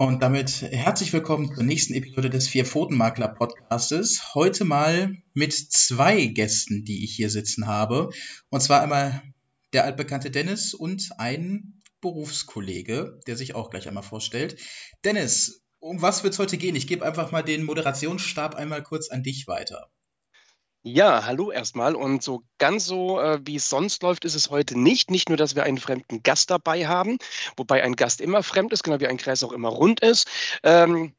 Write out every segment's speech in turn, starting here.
Und damit herzlich willkommen zur nächsten Episode des Vier-Pfoten-Makler Podcastes. Heute mal mit zwei Gästen, die ich hier sitzen habe. Und zwar einmal der altbekannte Dennis und ein Berufskollege, der sich auch gleich einmal vorstellt. Dennis, um was wird es heute gehen? Ich gebe einfach mal den Moderationsstab einmal kurz an dich weiter. Ja, hallo erstmal. Und so ganz so, äh, wie es sonst läuft, ist es heute nicht. Nicht nur, dass wir einen fremden Gast dabei haben, wobei ein Gast immer fremd ist, genau wie ein Kreis auch immer rund ist. Ähm,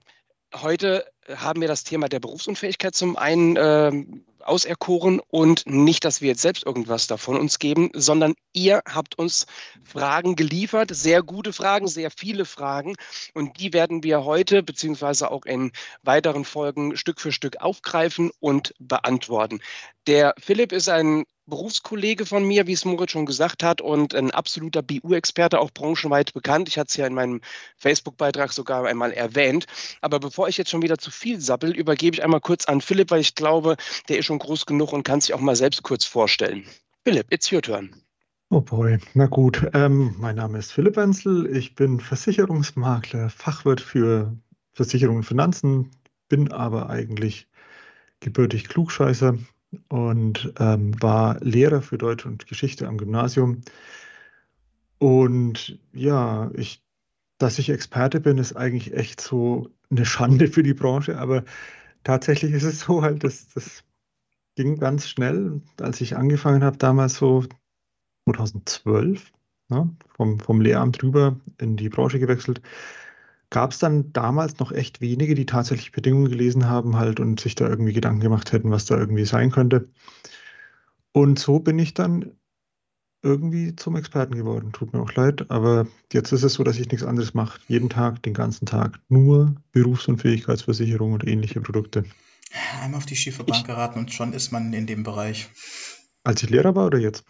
heute haben wir das Thema der Berufsunfähigkeit zum einen ähm, auserkoren und nicht, dass wir jetzt selbst irgendwas davon uns geben, sondern ihr habt uns Fragen geliefert, sehr gute Fragen, sehr viele Fragen und die werden wir heute beziehungsweise auch in weiteren Folgen Stück für Stück aufgreifen und beantworten. Der Philipp ist ein Berufskollege von mir, wie es Moritz schon gesagt hat, und ein absoluter BU-Experte, auch branchenweit bekannt. Ich hatte es ja in meinem Facebook-Beitrag sogar einmal erwähnt. Aber bevor ich jetzt schon wieder zu viel sappel, übergebe ich einmal kurz an Philipp, weil ich glaube, der ist schon groß genug und kann sich auch mal selbst kurz vorstellen. Philipp, it's your turn. Oh boy, na gut. Ähm, mein Name ist Philipp Wenzel. Ich bin Versicherungsmakler, Fachwirt für Versicherungen und Finanzen, bin aber eigentlich gebürtig Klugscheißer und ähm, war Lehrer für Deutsch und Geschichte am Gymnasium. Und ja, ich, dass ich Experte bin, ist eigentlich echt so eine Schande für die Branche, aber tatsächlich ist es so halt, dass das ging ganz schnell, als ich angefangen habe, damals so 2012, ne, vom, vom Lehramt rüber in die Branche gewechselt gab es dann damals noch echt wenige, die tatsächlich Bedingungen gelesen haben halt und sich da irgendwie Gedanken gemacht hätten, was da irgendwie sein könnte. Und so bin ich dann irgendwie zum Experten geworden. Tut mir auch leid, aber jetzt ist es so, dass ich nichts anderes mache. Jeden Tag, den ganzen Tag nur Berufsunfähigkeitsversicherung und ähnliche Produkte. Einmal auf die schiefe Bank geraten und schon ist man in dem Bereich. Als ich Lehrer war oder jetzt?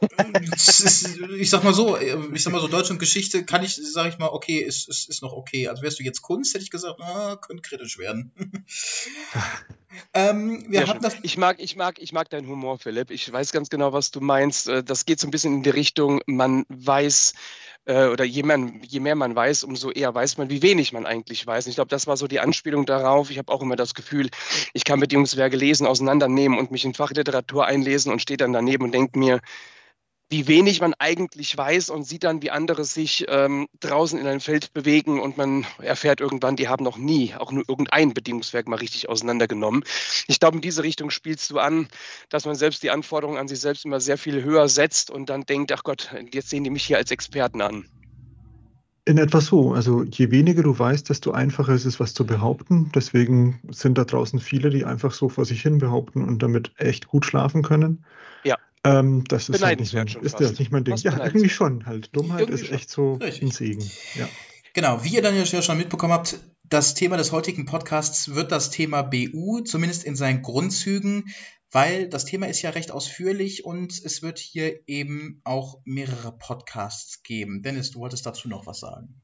ich sag mal so, ich sag mal so, Deutsch und Geschichte kann ich, sag ich mal, okay, ist, ist, ist noch okay. Also wärst du jetzt Kunst, hätte ich gesagt, ah, könnte kritisch werden. ähm, wir ja, das ich mag, ich mag, ich mag deinen Humor, Philipp. Ich weiß ganz genau, was du meinst. Äh, das geht so ein bisschen in die Richtung, man weiß, äh, oder je mehr, je mehr man weiß, umso eher weiß man, wie wenig man eigentlich weiß. Und ich glaube, das war so die Anspielung darauf. Ich habe auch immer das Gefühl, ich kann Bedingungswerke lesen, auseinandernehmen und mich in Fachliteratur einlesen und stehe dann daneben und denke mir, wie wenig man eigentlich weiß und sieht dann, wie andere sich ähm, draußen in einem Feld bewegen und man erfährt irgendwann, die haben noch nie auch nur irgendein Bedingungswerk mal richtig auseinandergenommen. Ich glaube, in diese Richtung spielst du an, dass man selbst die Anforderungen an sich selbst immer sehr viel höher setzt und dann denkt, ach Gott, jetzt sehen die mich hier als Experten an. In etwa so. Also je weniger du weißt, desto einfacher ist es, was zu behaupten. Deswegen sind da draußen viele, die einfach so vor sich hin behaupten und damit echt gut schlafen können. Ja. Ähm, das ist, halt nicht, ist das nicht mein Ding. Ja, irgendwie schon halt. Dummheit irgendwie ist echt so Richtig. ein Segen. Ja. Genau, wie ihr dann ja schon mitbekommen habt, das Thema des heutigen Podcasts wird das Thema BU, zumindest in seinen Grundzügen, weil das Thema ist ja recht ausführlich und es wird hier eben auch mehrere Podcasts geben. Dennis, du wolltest dazu noch was sagen.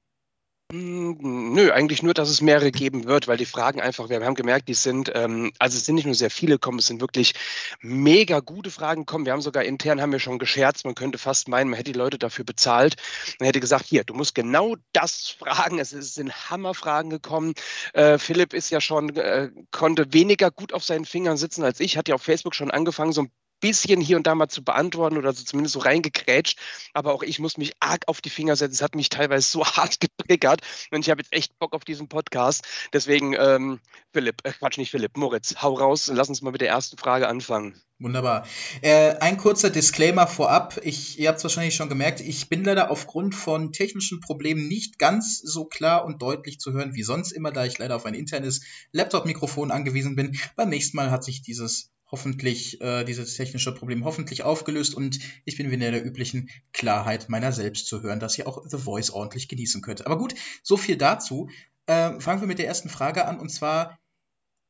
Hm, nö, eigentlich nur, dass es mehrere geben wird, weil die Fragen einfach, wir haben gemerkt, die sind, ähm, also es sind nicht nur sehr viele kommen, es sind wirklich mega gute Fragen kommen. Wir haben sogar intern, haben wir schon gescherzt, man könnte fast meinen, man hätte die Leute dafür bezahlt. Man hätte gesagt, hier, du musst genau das fragen. Es sind Hammerfragen gekommen. Äh, Philipp ist ja schon, äh, konnte weniger gut auf seinen Fingern sitzen als ich, hat ja auf Facebook schon angefangen, so ein bisschen hier und da mal zu beantworten oder so zumindest so reingekrätscht. Aber auch ich muss mich arg auf die Finger setzen. Es hat mich teilweise so hart getriggert und ich habe jetzt echt Bock auf diesen Podcast. Deswegen, ähm, Philipp, äh, Quatsch, nicht Philipp, Moritz, hau raus und lass uns mal mit der ersten Frage anfangen. Wunderbar. Äh, ein kurzer Disclaimer vorab. Ich, ihr habt es wahrscheinlich schon gemerkt, ich bin leider aufgrund von technischen Problemen nicht ganz so klar und deutlich zu hören wie sonst immer, da ich leider auf ein internes Laptop-Mikrofon angewiesen bin. Beim nächsten Mal hat sich dieses hoffentlich äh, dieses technische Problem hoffentlich aufgelöst und ich bin wieder in der üblichen Klarheit meiner selbst zu hören, dass ihr auch The Voice ordentlich genießen könnt. Aber gut, so viel dazu. Äh, fangen wir mit der ersten Frage an und zwar,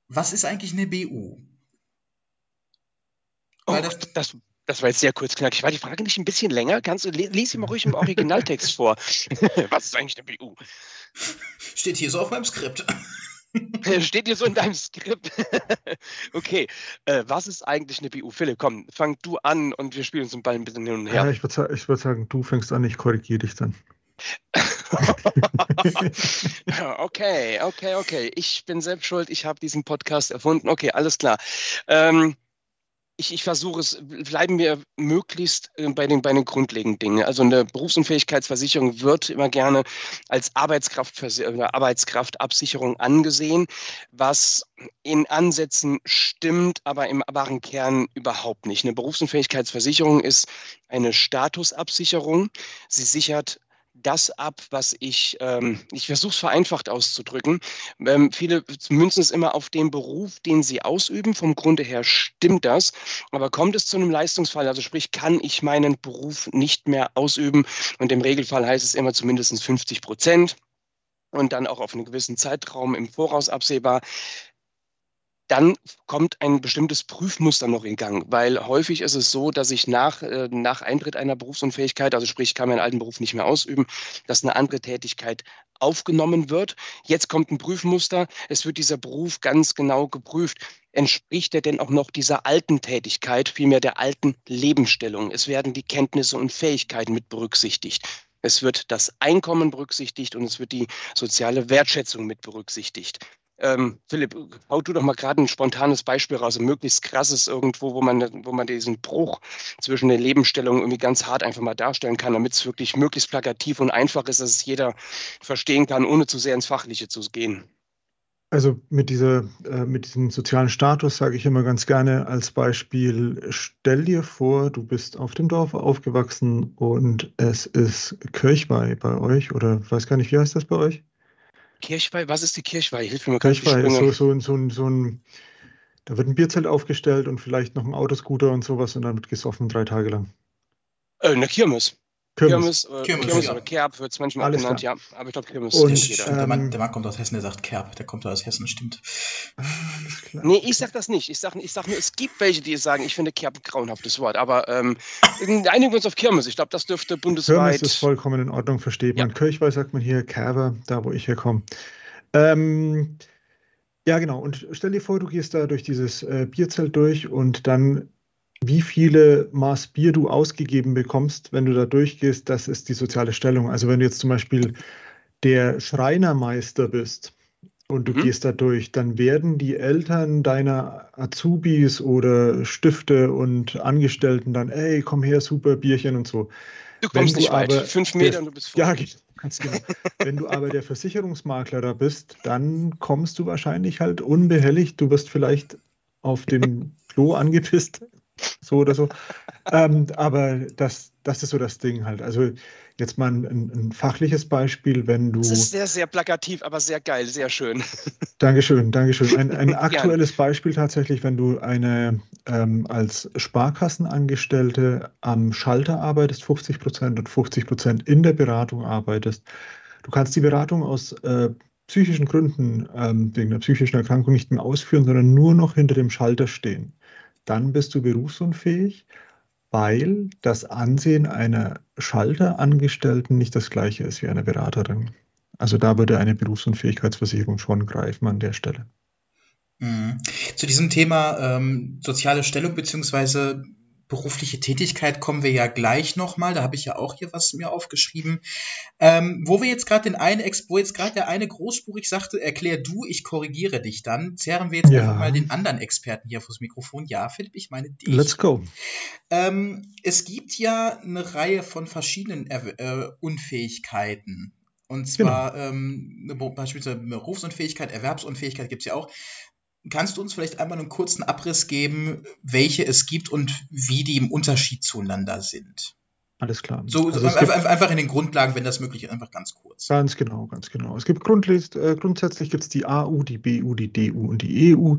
was ist eigentlich eine BU? Oh, das, das, das, war jetzt sehr kurz knackig. War die Frage nicht ein bisschen länger? Kannst du, lies sie mal ruhig im Originaltext vor. was ist eigentlich eine BU? Steht hier so auf meinem Skript. Steht hier so in deinem Skript. okay, äh, was ist eigentlich eine BU? Philipp, komm, fang du an und wir spielen uns den Ball ein bisschen hin und her. Ja, ich würde ich würd sagen, du fängst an, ich korrigiere dich dann. okay, okay, okay. Ich bin selbst schuld. Ich habe diesen Podcast erfunden. Okay, alles klar. Ähm, ich, ich versuche es, bleiben wir möglichst äh, bei den, bei den grundlegenden Dingen. Also eine Berufsunfähigkeitsversicherung wird immer gerne als Arbeitskraft, Arbeitskraftabsicherung angesehen, was in Ansätzen stimmt, aber im wahren Kern überhaupt nicht. Eine Berufsunfähigkeitsversicherung ist eine Statusabsicherung. Sie sichert das ab, was ich, ähm, ich versuche es vereinfacht auszudrücken. Ähm, viele münzen es immer auf den Beruf, den sie ausüben. Vom Grunde her stimmt das. Aber kommt es zu einem Leistungsfall, also sprich, kann ich meinen Beruf nicht mehr ausüben? Und im Regelfall heißt es immer zumindest 50 Prozent und dann auch auf einen gewissen Zeitraum im Voraus absehbar dann kommt ein bestimmtes Prüfmuster noch in Gang, weil häufig ist es so, dass ich nach, äh, nach Eintritt einer Berufsunfähigkeit, also sprich, ich kann meinen alten Beruf nicht mehr ausüben, dass eine andere Tätigkeit aufgenommen wird. Jetzt kommt ein Prüfmuster, es wird dieser Beruf ganz genau geprüft. Entspricht er denn auch noch dieser alten Tätigkeit, vielmehr der alten Lebensstellung? Es werden die Kenntnisse und Fähigkeiten mit berücksichtigt. Es wird das Einkommen berücksichtigt und es wird die soziale Wertschätzung mit berücksichtigt. Ähm, Philipp, hau du doch mal gerade ein spontanes Beispiel raus, ein möglichst krasses irgendwo, wo man, wo man diesen Bruch zwischen den Lebensstellungen irgendwie ganz hart einfach mal darstellen kann, damit es wirklich möglichst plakativ und einfach ist, dass es jeder verstehen kann, ohne zu sehr ins Fachliche zu gehen. Also mit, dieser, äh, mit diesem sozialen Status sage ich immer ganz gerne als Beispiel, stell dir vor, du bist auf dem Dorf aufgewachsen und es ist Kirchweih bei euch oder weiß gar nicht, wie heißt das bei euch? Kirchweih, was ist die Kirchweih? Hilf mir mal Kirchweih ist so, so, so, so ein, da wird ein Bierzelt aufgestellt und vielleicht noch ein Autoscooter und sowas und dann wird gesoffen drei Tage lang. Äh, eine Kirmes. Kirmes, Kirmes, äh, Kirmes, Kirmes ja. oder Kerb wird es manchmal Alles genannt, klar. ja. Aber ich glaube, Kirmes und, kennt jeder. Ähm, der, Mann, der, Mann, kommt aus Hessen, der sagt Kerb. Der kommt aus Hessen, stimmt. Nee, ich sag das nicht. Ich sag, ich sag nur, es gibt welche, die sagen, ich finde Kerb ein grauenhaftes Wort. Aber ähm, einigen wir uns auf Kirmes. Ich glaube, das dürfte bundesweit. Kirmes ist vollkommen in Ordnung, versteht man. Ja. Kirchweih sagt man hier, Kerber, da wo ich herkomme. Ähm, ja, genau. Und stell dir vor, du gehst da durch dieses äh, Bierzelt durch und dann, wie viele Maß Bier du ausgegeben bekommst, wenn du da durchgehst, das ist die soziale Stellung. Also wenn du jetzt zum Beispiel der Schreinermeister bist und du mhm. gehst da durch, dann werden die Eltern deiner Azubis oder Stifte und Angestellten dann, ey, komm her, super Bierchen und so. Du kommst wenn nicht weit, fünf Meter und du bist vor. Ja, Ganz genau. Wenn du aber der Versicherungsmakler da bist, dann kommst du wahrscheinlich halt unbehelligt. Du wirst vielleicht auf dem Klo angepisst, so oder so. Ähm, aber das, das ist so das Ding halt. Also jetzt mal ein, ein, fachliches Beispiel, wenn du. Das ist sehr, sehr plakativ, aber sehr geil, sehr schön. Dankeschön, Dankeschön. Ein, ein aktuelles Beispiel tatsächlich, wenn du eine ähm, als Sparkassenangestellte am Schalter arbeitest, 50 Prozent und 50 Prozent in der Beratung arbeitest. Du kannst die Beratung aus äh, psychischen Gründen, ähm, wegen einer psychischen Erkrankung nicht mehr ausführen, sondern nur noch hinter dem Schalter stehen. Dann bist du berufsunfähig weil das Ansehen einer Schalterangestellten nicht das gleiche ist wie einer Beraterin. Also da würde eine Berufsunfähigkeitsversicherung schon greifen an der Stelle. Mhm. Zu diesem Thema ähm, soziale Stellung beziehungsweise berufliche Tätigkeit kommen wir ja gleich nochmal. Da habe ich ja auch hier was mir aufgeschrieben. Ähm, wo wir jetzt gerade den einen, wo jetzt gerade der eine großspurig sagte, erklär du, ich korrigiere dich dann, zerren wir jetzt ja. einfach mal den anderen Experten hier fürs Mikrofon. Ja, Philipp, ich meine dich. Let's go. Ähm, es gibt ja eine Reihe von verschiedenen er äh, Unfähigkeiten. Und zwar genau. ähm, beispielsweise Berufsunfähigkeit, Erwerbsunfähigkeit gibt es ja auch. Kannst du uns vielleicht einmal einen kurzen Abriss geben, welche es gibt und wie die im Unterschied zueinander sind? Alles klar. So, also einfach, in den Grundlagen, wenn das möglich ist, einfach ganz kurz. Ganz genau, ganz genau. Es gibt grundlegend, äh, grundsätzlich gibt es die AU, die BU, die DU und die EU.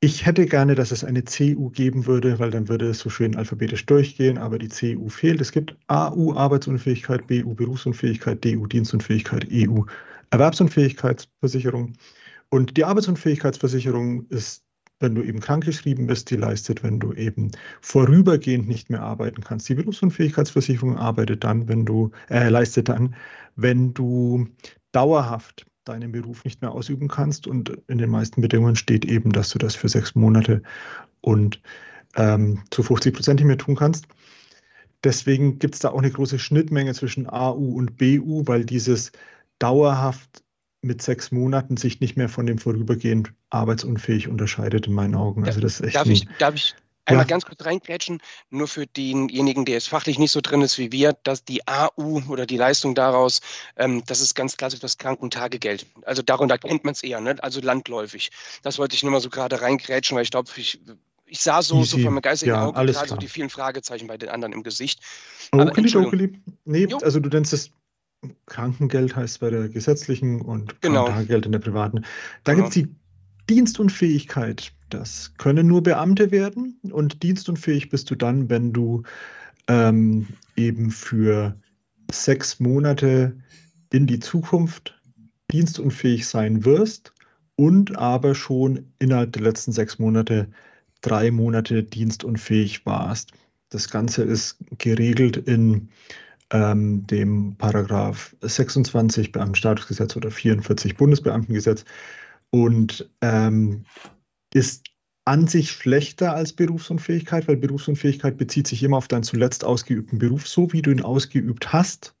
Ich hätte gerne, dass es eine CU geben würde, weil dann würde es so schön alphabetisch durchgehen, aber die CU fehlt. Es gibt AU Arbeitsunfähigkeit, BU Berufsunfähigkeit, DU Dienstunfähigkeit, EU Erwerbsunfähigkeitsversicherung. Und die Arbeitsunfähigkeitsversicherung ist, wenn du eben krankgeschrieben bist, die leistet, wenn du eben vorübergehend nicht mehr arbeiten kannst. Die Berufsunfähigkeitsversicherung arbeitet dann, wenn du, äh, leistet dann, wenn du dauerhaft deinen Beruf nicht mehr ausüben kannst. Und in den meisten Bedingungen steht eben, dass du das für sechs Monate und ähm, zu 50 Prozent nicht mehr tun kannst. Deswegen gibt es da auch eine große Schnittmenge zwischen AU und BU, weil dieses dauerhaft mit sechs Monaten sich nicht mehr von dem vorübergehend arbeitsunfähig unterscheidet in meinen Augen. Also das ist echt darf, ich, darf ich einmal ja. ganz kurz reingrätschen, nur für denjenigen, der jetzt fachlich nicht so drin ist wie wir, dass die AU oder die Leistung daraus, ähm, das ist ganz klassisch das Krankentagegeld. Also darunter kennt man es eher, ne? also landläufig. Das wollte ich nur mal so gerade reingrätschen, weil ich glaube, ich ich sah so, so von meinem geistigen ja, Auge gerade so die vielen Fragezeichen bei den anderen im Gesicht. Okeli, okeli. Nee, jo. also du nennst es Krankengeld heißt bei der gesetzlichen und genau. Krankengeld in der privaten. Da genau. gibt es die Dienstunfähigkeit. Das können nur Beamte werden und dienstunfähig bist du dann, wenn du ähm, eben für sechs Monate in die Zukunft dienstunfähig sein wirst und aber schon innerhalb der letzten sechs Monate drei Monate dienstunfähig warst. Das Ganze ist geregelt in ähm, dem Paragraph 26 Beamtenstatusgesetz oder 44 Bundesbeamtengesetz und ähm, ist an sich schlechter als Berufsunfähigkeit, weil Berufsunfähigkeit bezieht sich immer auf deinen zuletzt ausgeübten Beruf, so wie du ihn ausgeübt hast,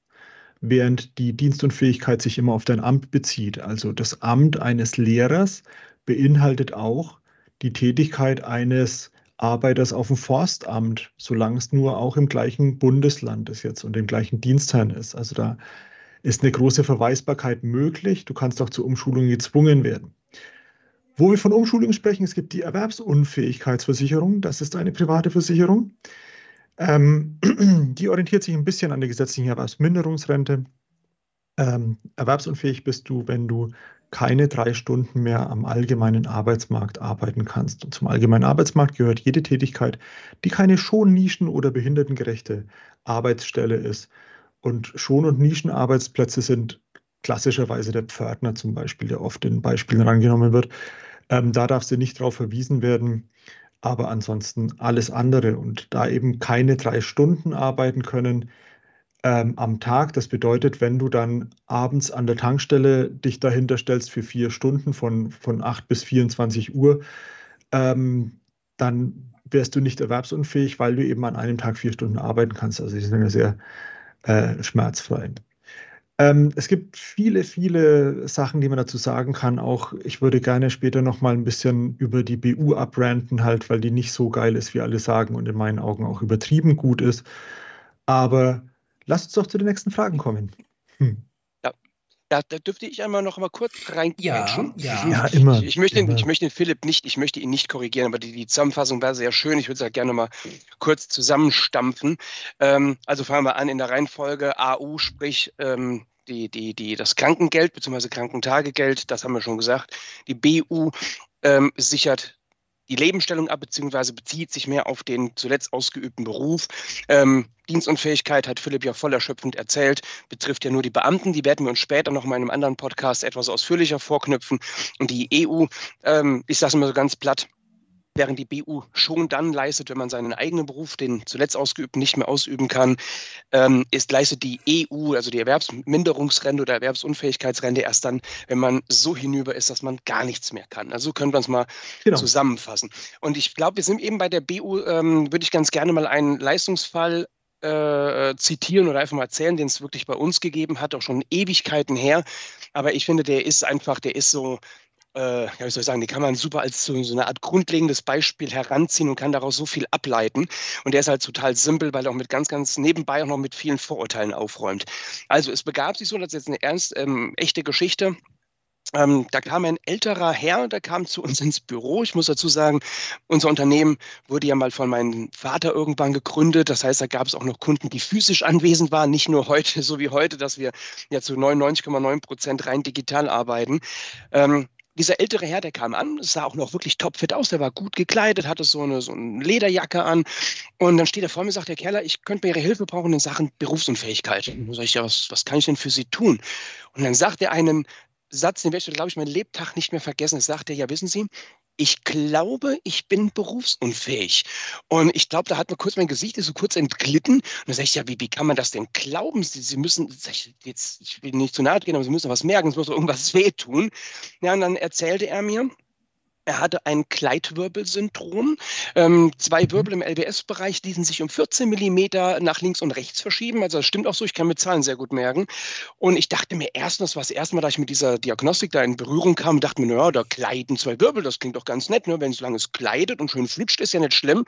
während die Dienstunfähigkeit sich immer auf dein Amt bezieht. Also das Amt eines Lehrers beinhaltet auch die Tätigkeit eines Arbeiters auf dem Forstamt, solange es nur auch im gleichen Bundesland ist jetzt und im gleichen Dienstherrn ist. Also da ist eine große Verweisbarkeit möglich. Du kannst auch zur Umschulung gezwungen werden. Wo wir von Umschulung sprechen, es gibt die Erwerbsunfähigkeitsversicherung. Das ist eine private Versicherung. Ähm, die orientiert sich ein bisschen an der gesetzlichen Erwerbsminderungsrente. Ähm, erwerbsunfähig bist du, wenn du keine drei Stunden mehr am allgemeinen Arbeitsmarkt arbeiten kannst. Und zum allgemeinen Arbeitsmarkt gehört jede Tätigkeit, die keine schon nischen- oder behindertengerechte Arbeitsstelle ist. Und Schon- und Nischenarbeitsplätze sind klassischerweise der Pförtner zum Beispiel, der oft in Beispielen rangenommen wird. Ähm, da darf sie nicht darauf verwiesen werden, aber ansonsten alles andere. Und da eben keine drei Stunden arbeiten können, ähm, am Tag. Das bedeutet, wenn du dann abends an der Tankstelle dich dahinter stellst für vier Stunden von, von 8 bis 24 Uhr, ähm, dann wärst du nicht erwerbsunfähig, weil du eben an einem Tag vier Stunden arbeiten kannst. Also die sind ja sehr äh, schmerzfrei. Ähm, es gibt viele, viele Sachen, die man dazu sagen kann. Auch ich würde gerne später noch mal ein bisschen über die BU abranten, halt, weil die nicht so geil ist, wie alle sagen und in meinen Augen auch übertrieben gut ist. Aber Lass uns doch zu den nächsten Fragen kommen. Hm. Ja, da, da, dürfte ich einmal noch mal kurz rein. Ja, ja. ja immer. Ich, ich, möchte, immer. ich möchte den Philipp nicht, ich möchte ihn nicht korrigieren, aber die, die Zusammenfassung war sehr schön. Ich würde es halt gerne mal kurz zusammenstampfen. Ähm, also fangen wir an in der Reihenfolge AU, sprich ähm, die, die, die, das Krankengeld bzw. Krankentagegeld, das haben wir schon gesagt. Die BU ähm, sichert die Lebensstellung ab, beziehungsweise bezieht sich mehr auf den zuletzt ausgeübten Beruf. Ähm, Dienstunfähigkeit hat Philipp ja voll erschöpfend erzählt, betrifft ja nur die Beamten. Die werden wir uns später noch mal in einem anderen Podcast etwas ausführlicher vorknüpfen. Und die EU, ähm, ich sage es immer so ganz platt, während die BU schon dann leistet, wenn man seinen eigenen Beruf, den zuletzt ausgeübten, nicht mehr ausüben kann, ähm, ist, leistet die EU, also die Erwerbsminderungsrente oder Erwerbsunfähigkeitsrente, erst dann, wenn man so hinüber ist, dass man gar nichts mehr kann. Also so können wir es mal genau. zusammenfassen. Und ich glaube, wir sind eben bei der BU, ähm, würde ich ganz gerne mal einen Leistungsfall äh, zitieren oder einfach mal erzählen, den es wirklich bei uns gegeben hat, auch schon Ewigkeiten her. Aber ich finde, der ist einfach, der ist so, äh, ja, wie soll ich sagen, die kann man super als so, so, eine Art grundlegendes Beispiel heranziehen und kann daraus so viel ableiten. Und der ist halt total simpel, weil er auch mit ganz, ganz nebenbei auch noch mit vielen Vorurteilen aufräumt. Also es begab sich so, dass jetzt eine ernst, ähm, echte Geschichte. Ähm, da kam ein älterer Herr, der kam zu uns ins Büro. Ich muss dazu sagen, unser Unternehmen wurde ja mal von meinem Vater irgendwann gegründet. Das heißt, da gab es auch noch Kunden, die physisch anwesend waren, nicht nur heute, so wie heute, dass wir ja zu 99,9 Prozent rein digital arbeiten. Ähm, dieser ältere Herr, der kam an, sah auch noch wirklich topfit aus, der war gut gekleidet, hatte so eine, so eine Lederjacke an. Und dann steht er vor mir und sagt, Herr Keller, ich könnte mir Ihre Hilfe brauchen in Sachen Berufsunfähigkeit. Und dann sage ich, ja, was, was kann ich denn für Sie tun? Und dann sagt er einen Satz, den werde ich, glaube ich, meinen Lebtag nicht mehr vergessen. Das sagt er, ja, wissen Sie, ich glaube, ich bin berufsunfähig. Und ich glaube, da hat mir kurz mein Gesicht so kurz entglitten. Und dann sage ich, ja, wie, wie kann man das denn glauben? Sie, Sie müssen, jetzt, ich will nicht zu nahe gehen, aber Sie müssen was merken, es muss irgendwas wehtun. Ja, und dann erzählte er mir, Er hatte ein Gleitwirbelsyndrom. Ähm, zwei Wirbel im LBS-Bereich ließen sich um 14 Millimeter nach links und rechts verschieben. Also das stimmt auch so, ich kann mir Zahlen sehr gut merken. Und ich dachte mir erst, das war das erste Mal, da ich mit dieser Diagnostik da in Berührung kam, dachte mir, naja, da gleiten zwei Wirbel, das klingt doch ganz nett, ne? wenn es gleitet und schön flutscht, ist ja nicht schlimm.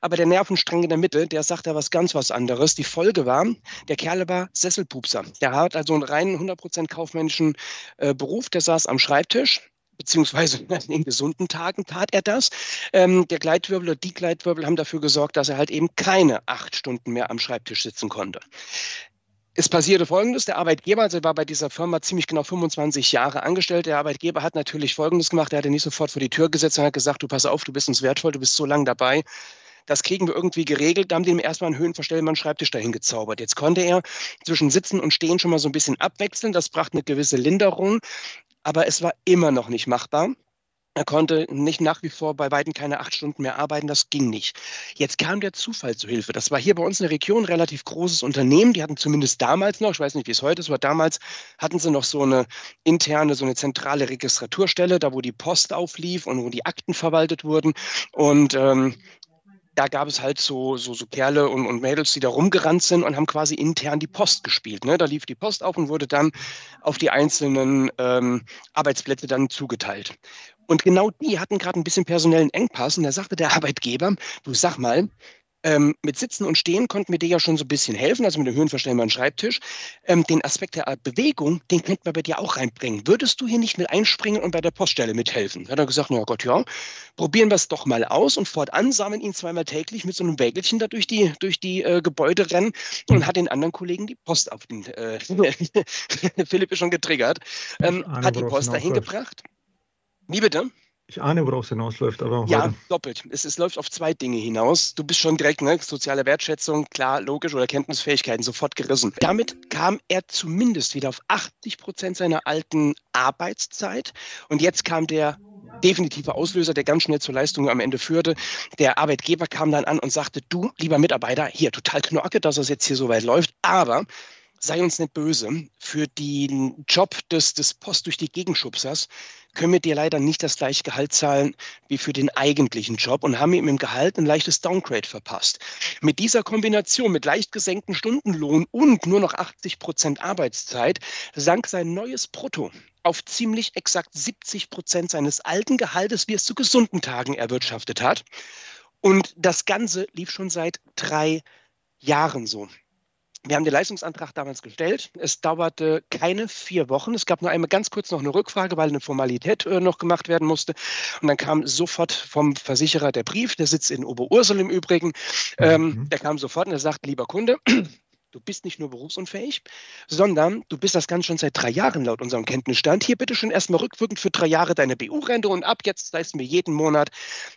Aber der Nervenstrang in der Mitte, der sagt da was ganz was anderes. Die Folge war, der Kerl war Sesselpupser. Der hat also einen reinen 100% kaufmännischen äh, Beruf, der saß am Schreibtisch beziehungsweise in gesunden Tagen tat er das. Ähm, der Gleitwirbel oder die Gleitwirbel haben dafür gesorgt, dass er halt eben keine acht Stunden mehr am Schreibtisch sitzen konnte. Es passierte Folgendes, der Arbeitgeber, also er war bei dieser Firma ziemlich genau 25 Jahre angestellt, der Arbeitgeber hat natürlich Folgendes gemacht, er hat ihn nicht sofort vor die Tür gesetzt und hat gesagt, du pass auf, du bist uns wertvoll, du bist so lange dabei, das kriegen wir irgendwie geregelt. Da haben die ihm erstmal einen höhenverstellbaren Schreibtisch dahin gezaubert. Jetzt konnte er zwischen Sitzen und Stehen schon mal so ein bisschen abwechseln. Das brachte eine gewisse Linderung aber es war immer noch nicht machbar. Er konnte nicht nach wie vor bei weitem keine acht Stunden mehr arbeiten, das ging nicht. Jetzt kam der Zufall zu Hilfe. Das war hier bei uns in der Region ein relativ großes Unternehmen. Die hatten zumindest damals noch, ich weiß nicht, wie es heute ist, aber damals hatten sie noch so eine interne, so eine zentrale Registraturstelle, da wo die Post auflief und wo die Akten verwaltet wurden. Und ähm, da gab es halt so, so, so Kerle und, und Mädels, die da rumgerannt sind und haben quasi intern die Post gespielt. Ne? Da lief die Post auf und wurde dann auf die einzelnen ähm, Arbeitsplätze dann zugeteilt. Und genau die hatten gerade ein bisschen personellen Engpass und da sagte der Arbeitgeber, du sag mal, ähm, mit Sitzen und Stehen konnten wir dir ja schon so ein bisschen helfen, also mit dem höhenverstellbaren Schreibtisch. Ähm, den Aspekt der Bewegung, den könnten wir bei dir auch reinbringen. Würdest du hier nicht mit einspringen und bei der Poststelle mithelfen? Hat er gesagt, na Gott, ja, probieren wir es doch mal aus und fortan sammeln ihn zweimal täglich mit so einem Wägelchen da durch die, durch die äh, Gebäude rennen und hat den anderen Kollegen die Post auf den, äh, Philipp ist schon getriggert, ähm, hat die Post dahin gebracht. Wie bitte? Ich ahne, worauf es hinausläuft, aber. Ja, heute. doppelt. Es, es läuft auf zwei Dinge hinaus. Du bist schon direkt, ne, soziale Wertschätzung, klar, logisch, oder Kenntnisfähigkeiten sofort gerissen. Damit kam er zumindest wieder auf 80 Prozent seiner alten Arbeitszeit. Und jetzt kam der definitive Auslöser, der ganz schnell zur Leistung am Ende führte. Der Arbeitgeber kam dann an und sagte, du, lieber Mitarbeiter, hier total knorke, dass es jetzt hier so weit läuft, aber sei uns nicht böse, für den Job des, des Post durch die Gegenschubsers können wir dir leider nicht das gleiche Gehalt zahlen wie für den eigentlichen Job und haben ihm im Gehalt ein leichtes Downgrade verpasst. Mit dieser Kombination mit leicht gesenktem Stundenlohn und nur noch 80 Prozent Arbeitszeit sank sein neues Brutto auf ziemlich exakt 70 Prozent seines alten Gehaltes, wie es zu gesunden Tagen erwirtschaftet hat. Und das Ganze lief schon seit drei Jahren so. Wir haben den Leistungsantrag damals gestellt. Es dauerte keine vier Wochen. Es gab nur einmal ganz kurz noch eine Rückfrage, weil eine Formalität äh, noch gemacht werden musste. Und dann kam sofort vom Versicherer der Brief, der sitzt in Oberursel im Übrigen. Ähm, mhm. Der kam sofort und er sagt, lieber Kunde, Du bist nicht nur berufsunfähig, sondern du bist das Ganze schon seit drei Jahren laut unserem Kenntnisstand. Hier bitte schon erstmal rückwirkend für drei Jahre deine BU-Rente und ab jetzt leisten wir jeden Monat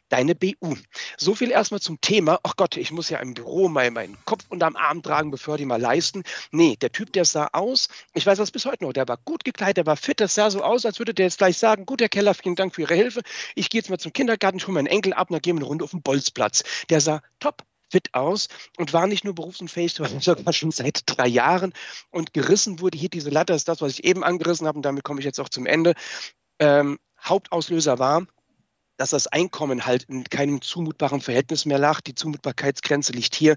deine BU. So viel erstmal zum Thema. Ach Gott, ich muss ja im Büro mal meinen Kopf unterm Arm tragen, bevor die mal leisten. Nee, der Typ, der sah aus, ich weiß das bis heute noch, der war gut gekleidet, der war fit, das sah so aus, als würde der jetzt gleich sagen, gut, Herr Keller, vielen Dank für Ihre Hilfe. Ich gehe jetzt mal zum Kindergarten, ich hole meinen Enkel ab und dann gehen wir eine Runde auf den Bolzplatz. Der sah top fit aus und war nicht nur berufsunfähig, sondern sogar schon seit drei Jahren. Und gerissen wurde hier diese Latte, ist das, was ich eben angerissen habe, und damit komme ich jetzt auch zum Ende. Ähm, Hauptauslöser war, dass das Einkommen halt in keinem zumutbaren Verhältnis mehr lag. Die Zumutbarkeitsgrenze liegt hier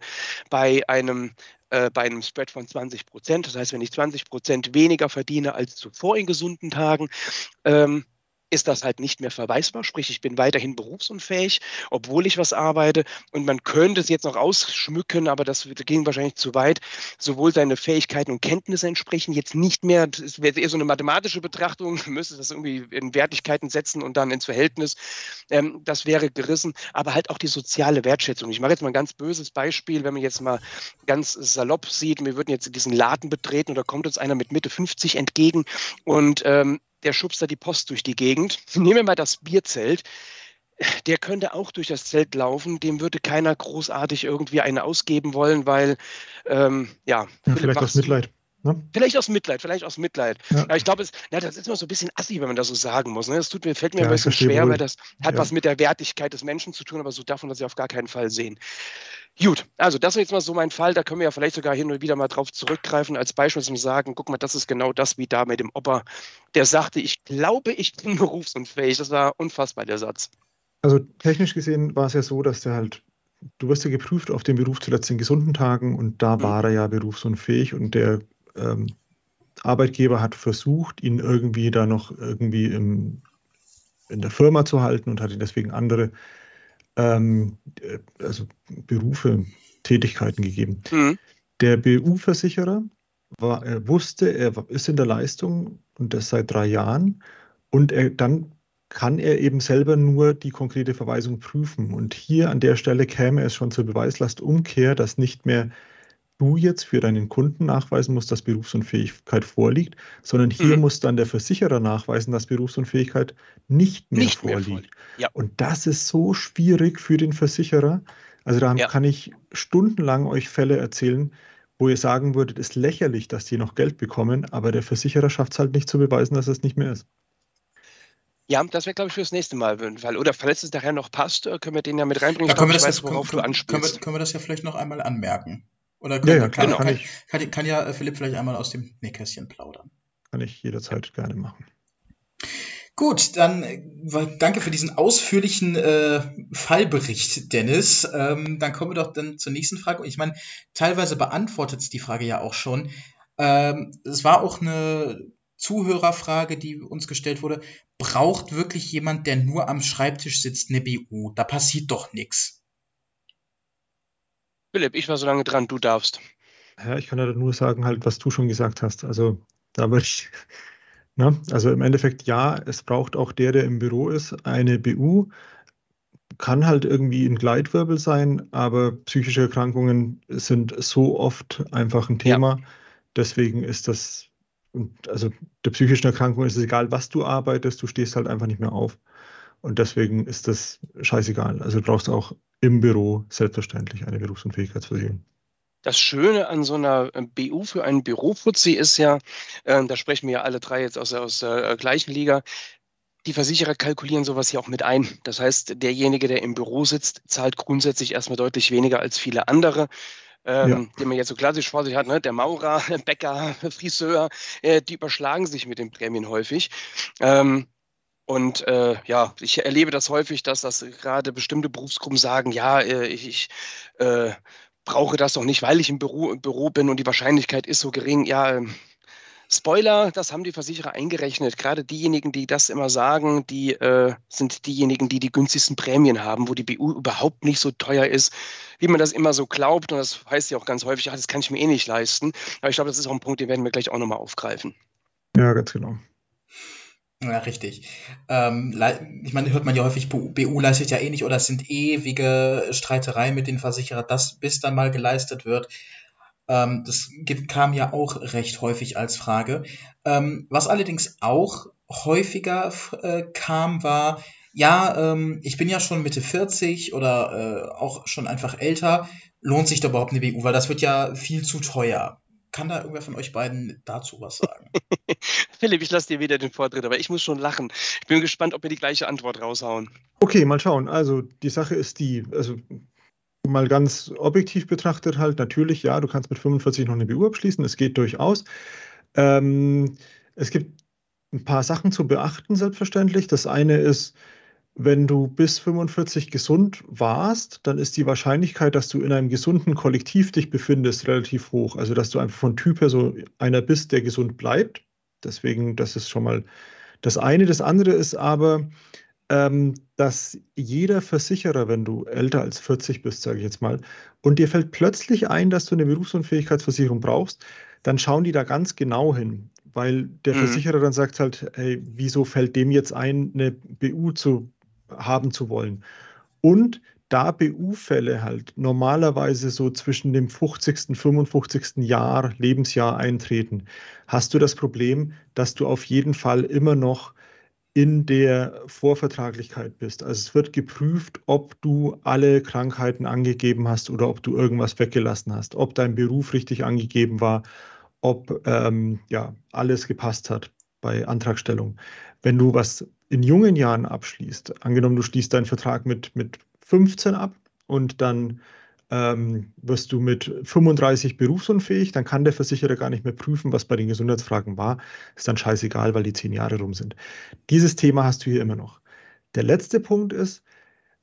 bei einem äh, bei einem Spread von 20 Prozent. Das heißt, wenn ich 20 Prozent weniger verdiene als zuvor in gesunden Tagen, ähm, ist das halt nicht mehr verweisbar, sprich ich bin weiterhin berufsunfähig, obwohl ich was arbeite. Und man könnte es jetzt noch ausschmücken, aber das ging wahrscheinlich zu weit, sowohl seine Fähigkeiten und Kenntnisse entsprechen jetzt nicht mehr, es wäre eher so eine mathematische Betrachtung, man müsste das irgendwie in Wertigkeiten setzen und dann ins Verhältnis, ähm, das wäre gerissen, aber halt auch die soziale Wertschätzung. Ich mache jetzt mal ein ganz böses Beispiel, wenn man jetzt mal ganz salopp sieht, wir würden jetzt diesen Laden betreten oder kommt uns einer mit Mitte 50 entgegen. Und ähm, der schubst da die Post durch die Gegend. Nehmen wir mal das Bierzelt. Der könnte auch durch das Zelt laufen, dem würde keiner großartig irgendwie eine ausgeben wollen, weil, ähm, ja. ja vielleicht aus Mitleid. Ne? Vielleicht aus Mitleid, vielleicht aus Mitleid. Ja. Ich glaube, das ist immer so ein bisschen assi, wenn man das so sagen muss. Ne? Das tut mir, fällt mir ja, ein bisschen schwer, wohl. weil das hat was mit der Wertigkeit des Menschen zu tun, aber so darf man das ja auf gar keinen Fall sehen. Gut, also das ist jetzt mal so mein Fall. Da können wir ja vielleicht sogar hin und wieder mal drauf zurückgreifen, als Beispiel zum Sagen, guck mal, das ist genau das wie da mit dem Opa, der sagte, ich glaube, ich bin berufsunfähig. Das war unfassbar, der Satz. Also technisch gesehen war es ja so, dass der halt, du wirst ja geprüft auf den Beruf zuletzt in gesunden Tagen und da mhm. war er ja berufsunfähig und der ähm, Arbeitgeber hat versucht, ihn irgendwie da noch irgendwie im, in der Firma zu halten und hat ihn deswegen andere ähm, äh, also Berufe, Tätigkeiten gegeben. Mhm. Der BU-Versicherer war, er wusste, er ist in der Leistung und das seit drei Jahren und er, dann kann er eben selber nur die konkrete Verweisung prüfen. Und hier an der Stelle käme es schon zur Beweislastumkehr, dass nicht mehr du jetzt für deinen Kunden nachweisen musst, dass Berufsunfähigkeit vorliegt, sondern hier mhm. muss dann der Versicherer nachweisen, dass Berufsunfähigkeit nicht mehr nicht vorliegt. Mehr ja. Und das ist so schwierig für den Versicherer. Also da ja. kann ich stundenlang euch Fälle erzählen, wo ihr sagen würdet, es ist lächerlich, dass die noch Geld bekommen, aber der Versicherer schafft es halt nicht zu beweisen, dass es nicht mehr ist. Ja, das wäre, glaube ich, fürs nächste Mal. Weil, oder falls es nachher noch passt, äh, können wir den ja mit reinbringen. Da können, wir das, weiß, worauf können. Können wir, können wir das ja vielleicht noch einmal anmerken. Oder kann, ja, ja, kann, genau. kann, kann, kann, ja äh, Philipp vielleicht einmal aus dem Nähkästchen plaudern. Kann ich jederzeit gerne machen. Gut, dann äh, danke für diesen ausführlichen äh, Fallbericht, Dennis. Ähm, dann kommen wir doch dann zur nächsten Frage. Ich meine, teilweise beantwortet es die Frage ja auch schon. Ähm, es war auch eine Zuhörerfrage, die uns gestellt wurde. Braucht wirklich jemand, der nur am Schreibtisch sitzt, eine BU? Da passiert doch nichts. Philipp, ich war so lange dran, du darfst. Ja, ich kann ja nur sagen, halt, was du schon gesagt hast. Also, da würde ich, ne? also im Endeffekt, ja, es braucht auch der, der im Büro ist, eine BU. Kann halt irgendwie ein Gleitwirbel sein, aber psychische Erkrankungen sind so oft einfach ein Thema. Ja. Deswegen ist das, also der psychischen Erkrankung ist es egal, was du arbeitest, du stehst halt einfach nicht mehr auf. Und deswegen ist das scheißegal. Also du brauchst auch im Büro selbstverständlich eine Berufsunfähigkeitsversicherung. Das Schöne an so einer äh, BU für einen Bürofuzzi ist ja, äh, da sprechen wir ja alle drei jetzt aus, aus der äh, gleichen Liga, die Versicherer kalkulieren sowas hier auch mit ein. Das heißt, derjenige, der im Büro sitzt, zahlt grundsätzlich erstmal deutlich weniger als viele andere. Ähm, ja. den man jetzt so klassisch vor sich hat, ne? der Maurer, Bäcker, Friseur, äh, die überschlagen sich mit den Prämien häufig. Ähm, und äh, ja, ich erlebe das häufig, dass das gerade bestimmte Berufsgruppen sagen, ja, äh, ich, ich äh, brauche das doch nicht, weil ich im Büro, Büro bin und die Wahrscheinlichkeit ist so gering. Ja, ähm, Spoiler, das haben die Versicherer eingerechnet. Gerade diejenigen, die das immer sagen, die äh, sind diejenigen, die die günstigsten Prämien haben, wo die BU überhaupt nicht so teuer ist, wie man das immer so glaubt. Und das heißt ja auch ganz häufig, ja, das kann ich mir eh nicht leisten. Aber ich glaube, das ist auch ein Punkt, den werden wir gleich auch nochmal aufgreifen. Ja, ganz genau. Ja, richtig. Ähm, ich meine, hört man ja häufig, BU leistet ja eh nicht oder es sind ewige Streitereien mit den Versicherern, das bis dann mal geleistet wird. Ähm, das kam ja auch recht häufig als Frage. Ähm, was allerdings auch häufiger äh, kam, war, ja, ähm, ich bin ja schon Mitte 40 oder äh, auch schon einfach älter, lohnt sich da überhaupt eine BU, weil das wird ja viel zu teuer. Kann da irgendwer von euch beiden dazu was sagen? Philipp, ich lasse dir wieder den Vortritt, aber ich muss schon lachen. Ich bin gespannt, ob wir die gleiche Antwort raushauen. Okay, mal schauen. Also die Sache ist die, also mal ganz objektiv betrachtet halt, natürlich, ja, du kannst mit 45 noch eine BU abschließen, es geht durchaus. Ähm, es gibt ein paar Sachen zu beachten, selbstverständlich. Das eine ist, wenn du bis 45 gesund warst, dann ist die Wahrscheinlichkeit, dass du in einem gesunden Kollektiv dich befindest, relativ hoch. Also, dass du einfach von Typ her so einer bist, der gesund bleibt. Deswegen, das ist schon mal das eine. Das andere ist aber, ähm, dass jeder Versicherer, wenn du älter als 40 bist, sage ich jetzt mal, und dir fällt plötzlich ein, dass du eine Berufsunfähigkeitsversicherung brauchst, dann schauen die da ganz genau hin, weil der mhm. Versicherer dann sagt halt, hey, wieso fällt dem jetzt ein, eine BU zu haben zu wollen. Und da BU-Fälle halt normalerweise so zwischen dem 50. 55. Jahr, Lebensjahr eintreten, hast du das Problem, dass du auf jeden Fall immer noch in der Vorvertraglichkeit bist. Also es wird geprüft, ob du alle Krankheiten angegeben hast oder ob du irgendwas weggelassen hast, ob dein Beruf richtig angegeben war, ob ähm, ja, alles gepasst hat bei Antragstellung. Wenn du was in jungen Jahren abschließt, angenommen, du schließt deinen Vertrag mit, mit 15 ab und dann ähm, wirst du mit 35 berufsunfähig, dann kann der Versicherer gar nicht mehr prüfen, was bei den Gesundheitsfragen war. Ist dann scheißegal, weil die zehn Jahre rum sind. Dieses Thema hast du hier immer noch. Der letzte Punkt ist,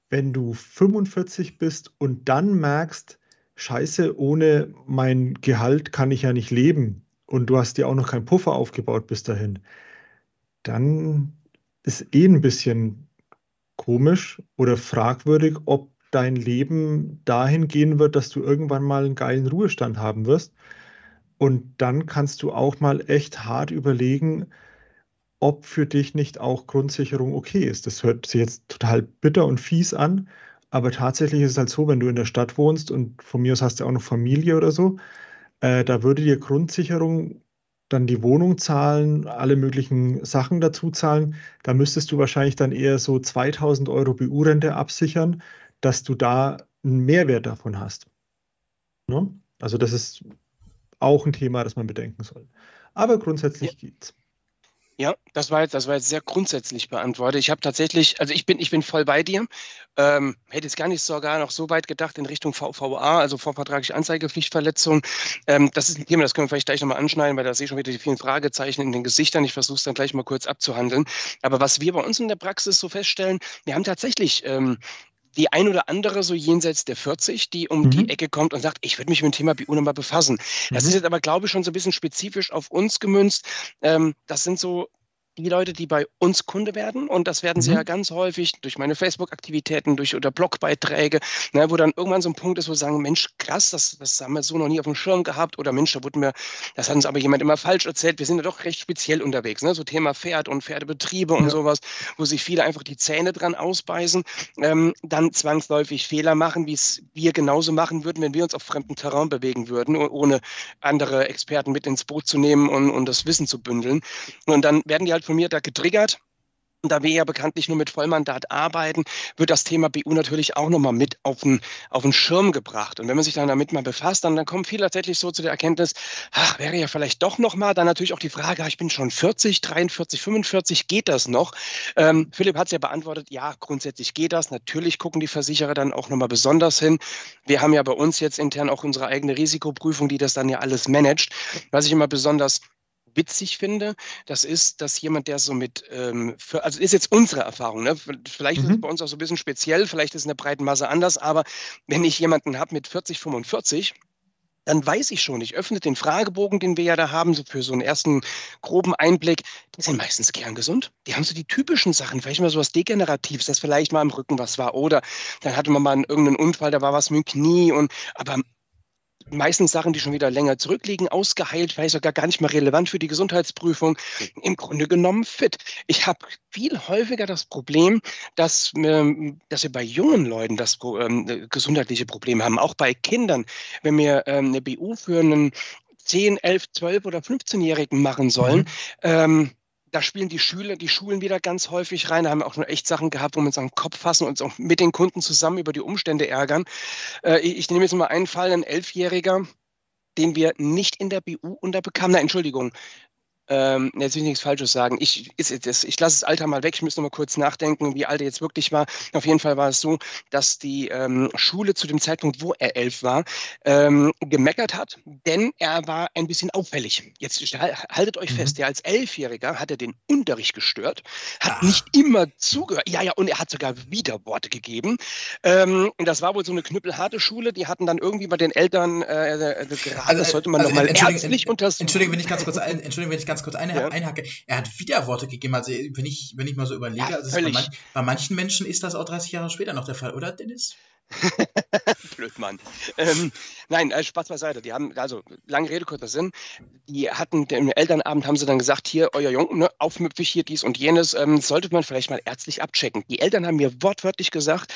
wenn du 45 bist und dann merkst, scheiße, ohne mein Gehalt kann ich ja nicht leben und du hast dir auch noch keinen Puffer aufgebaut bis dahin, dann ist eh ein bisschen komisch oder fragwürdig, ob dein Leben dahin gehen wird, dass du irgendwann mal einen geilen Ruhestand haben wirst. Und dann kannst du auch mal echt hart überlegen, ob für dich nicht auch Grundsicherung okay ist. Das hört sich jetzt total bitter und fies an, aber tatsächlich ist es halt so, wenn du in der Stadt wohnst und von mir aus hast du auch noch Familie oder so, äh, da würde dir Grundsicherung dann die Wohnung zahlen, alle möglichen Sachen dazu zahlen. Da müsstest du wahrscheinlich dann eher so 2000 Euro BU-Rente absichern, dass du da einen Mehrwert davon hast. Ne? Also das ist auch ein Thema, das man bedenken soll. Aber grundsätzlich ja. geht's. Ja, das war jetzt, das war jetzt sehr grundsätzlich beantwortet. Ich habe tatsächlich, also ich bin, ich bin voll bei dir. Ähm, hätte jetzt gar nicht sogar noch so weit gedacht in Richtung VVA, also vorvertragliche Anzeigepflichtverletzung. Ähm, das ist ein Thema, das können wir vielleicht gleich nochmal anschneiden, weil da sehe ich schon wieder die vielen Fragezeichen in den Gesichtern. Ich versuche es dann gleich mal kurz abzuhandeln. Aber was wir bei uns in der Praxis so feststellen, wir haben tatsächlich ähm, die ein oder andere so jenseits der 40, die um mhm. die Ecke kommt und sagt, ich würde mich mit dem Thema BU nochmal befassen. Das mhm. ist jetzt aber, glaube ich, schon so ein bisschen spezifisch auf uns gemünzt. Ähm, das sind so die Leute, die bei uns Kunde werden. Und das werden mhm. sie ja ganz häufig durch meine Facebook-Aktivitäten, durch oder Blogbeiträge, ne, wo dann irgendwann so ein Punkt ist, wo sie sagen, Mensch, krass, das, das haben wir so noch nie auf dem Schirm gehabt. Oder Mensch, da wurde mir, das hat uns aber jemand immer falsch erzählt. Wir sind ja doch recht speziell unterwegs. Ne? So Thema Pferd und Pferdebetriebe ja. und sowas, wo sich viele einfach die Zähne dran ausbeißen, ähm, dann zwangsläufig Fehler machen, wie es wir genauso machen würden, wenn wir uns auf fremdem Terrain bewegen würden, ohne andere Experten mit ins Boot zu nehmen und, und das Wissen zu bündeln. Und dann werden die halt von mir da getriggert. Da wir ja bekanntlich nur mit Vollmandat arbeiten, wird das Thema BU natürlich auch nochmal mit auf den, auf den Schirm gebracht. Und wenn man sich dann damit mal befasst, dann, dann kommen viele tatsächlich so zu der Erkenntnis, ach, wäre ja vielleicht doch nochmal, dann natürlich auch die Frage, ich bin schon 40, 43, 45, geht das noch? Ähm, Philipp hat es ja beantwortet, ja, grundsätzlich geht das. Natürlich gucken die Versicherer dann auch nochmal besonders hin. Wir haben ja bei uns jetzt intern auch unsere eigene Risikoprüfung, die das dann ja alles managt. Was ich immer besonders witzig finde, das ist, dass jemand, der so mit, ähm, für, also ist jetzt unsere Erfahrung, ne? vielleicht mhm. ist es mhm. bei uns auch so ein bisschen speziell, vielleicht ist es in der breiten Masse anders, aber wenn ich jemanden habe mit 40, 45, dann weiß ich schon, ich öffne den Fragebogen, den wir ja da haben, so für so einen ersten groben Einblick. Die sind meistens kerngesund. Die haben so die typischen Sachen, vielleicht mal so was Degeneratives, dass vielleicht mal im Rücken was war. Oder dann hatte man mal irgendeinen Unfall, da war was mit dem Knie. Und, aber meistens Sachen, die schon wieder länger zurückliegen, ausgeheilt, vielleicht sogar gar nicht mehr relevant für die Gesundheitsprüfung, im Grunde genommen fit. Ich habe viel häufiger das Problem, dass, ähm, dass wir bei jungen Leuten das ähm, gesundheitliche Problem haben, auch bei Kindern. Wenn wir ähm, eine BU für einen 10, 11, 12 oder 15-Jährigen machen sollen, mhm. ähm, da spielen die Schüler, die Schulen wieder ganz häufig rein. Da haben wir auch schon echt Sachen gehabt, wo wir uns den Kopf fassen und uns auch mit den Kunden zusammen über die Umstände ärgern. Äh, ich, ich nehme jetzt mal einen Fall, ein Elfjähriger, den wir nicht in der BU unterbekamen. Nein, Entschuldigung, ähm, jetzt will ich nichts Falsches sagen. Ich, ist, ist, ich lasse das Alter mal weg. Ich muss noch mal kurz nachdenken, wie alt er jetzt wirklich war. Auf jeden Fall war es so, dass die ähm, Schule zu dem Zeitpunkt, wo er elf war, ähm, gemeckert hat, denn er war ein bisschen auffällig. Jetzt haltet euch mhm. fest, ja, als Elfjähriger hat er den Unterricht gestört, hat Ach. nicht immer zugehört. Ja, ja, und er hat sogar Widerworte gegeben. Ähm, das war wohl so eine knüppelharte Schule. Die hatten dann irgendwie bei den Eltern äh, äh, gerade, also, das sollte man also, nochmal ärztlich untersuchen. Entschuldigung, wenn ich ganz kurz, Entschuldigung, wenn ich ganz ganz kurz eine, ja. einhacke. Er hat Widerworte gegeben. Also, wenn ich, wenn ich mal so überlege, ja, also bei, man, bei, manchen Menschen ist das auch 30 Jahre später noch der Fall, oder, Dennis? Blöd, Mann. Ähm, nein, äh, Spaß beiseite. Die haben, also, lange Rede, kurzer Sinn. Die hatten, im Elternabend haben sie dann gesagt, hier, euer Junge, ne, aufmüpfig hier, dies und jenes, ähm, sollte man vielleicht mal ärztlich abchecken. Die Eltern haben mir wortwörtlich gesagt,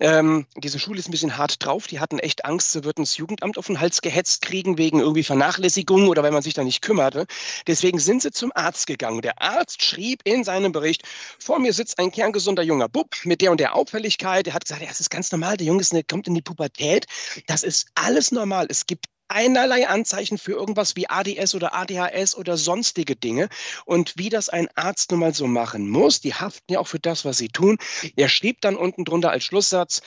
ähm, diese Schule ist ein bisschen hart drauf. Die hatten echt Angst, sie würden das Jugendamt auf den Hals gehetzt kriegen wegen irgendwie Vernachlässigung oder weil man sich da nicht kümmerte. Deswegen sind sie zum Arzt gegangen. Der Arzt schrieb in seinem Bericht, vor mir sitzt ein kerngesunder junger Bub mit der und der Auffälligkeit. Der hat gesagt, ja, das ist ganz normal, der Junge ist eine, kommt in die Pubertät. Das ist alles normal. Es gibt einerlei Anzeichen für irgendwas wie ADS oder ADHS oder sonstige Dinge. Und wie das ein Arzt nun mal so machen muss, die haften ja auch für das, was sie tun. Er schrieb dann unten drunter als Schlusssatz,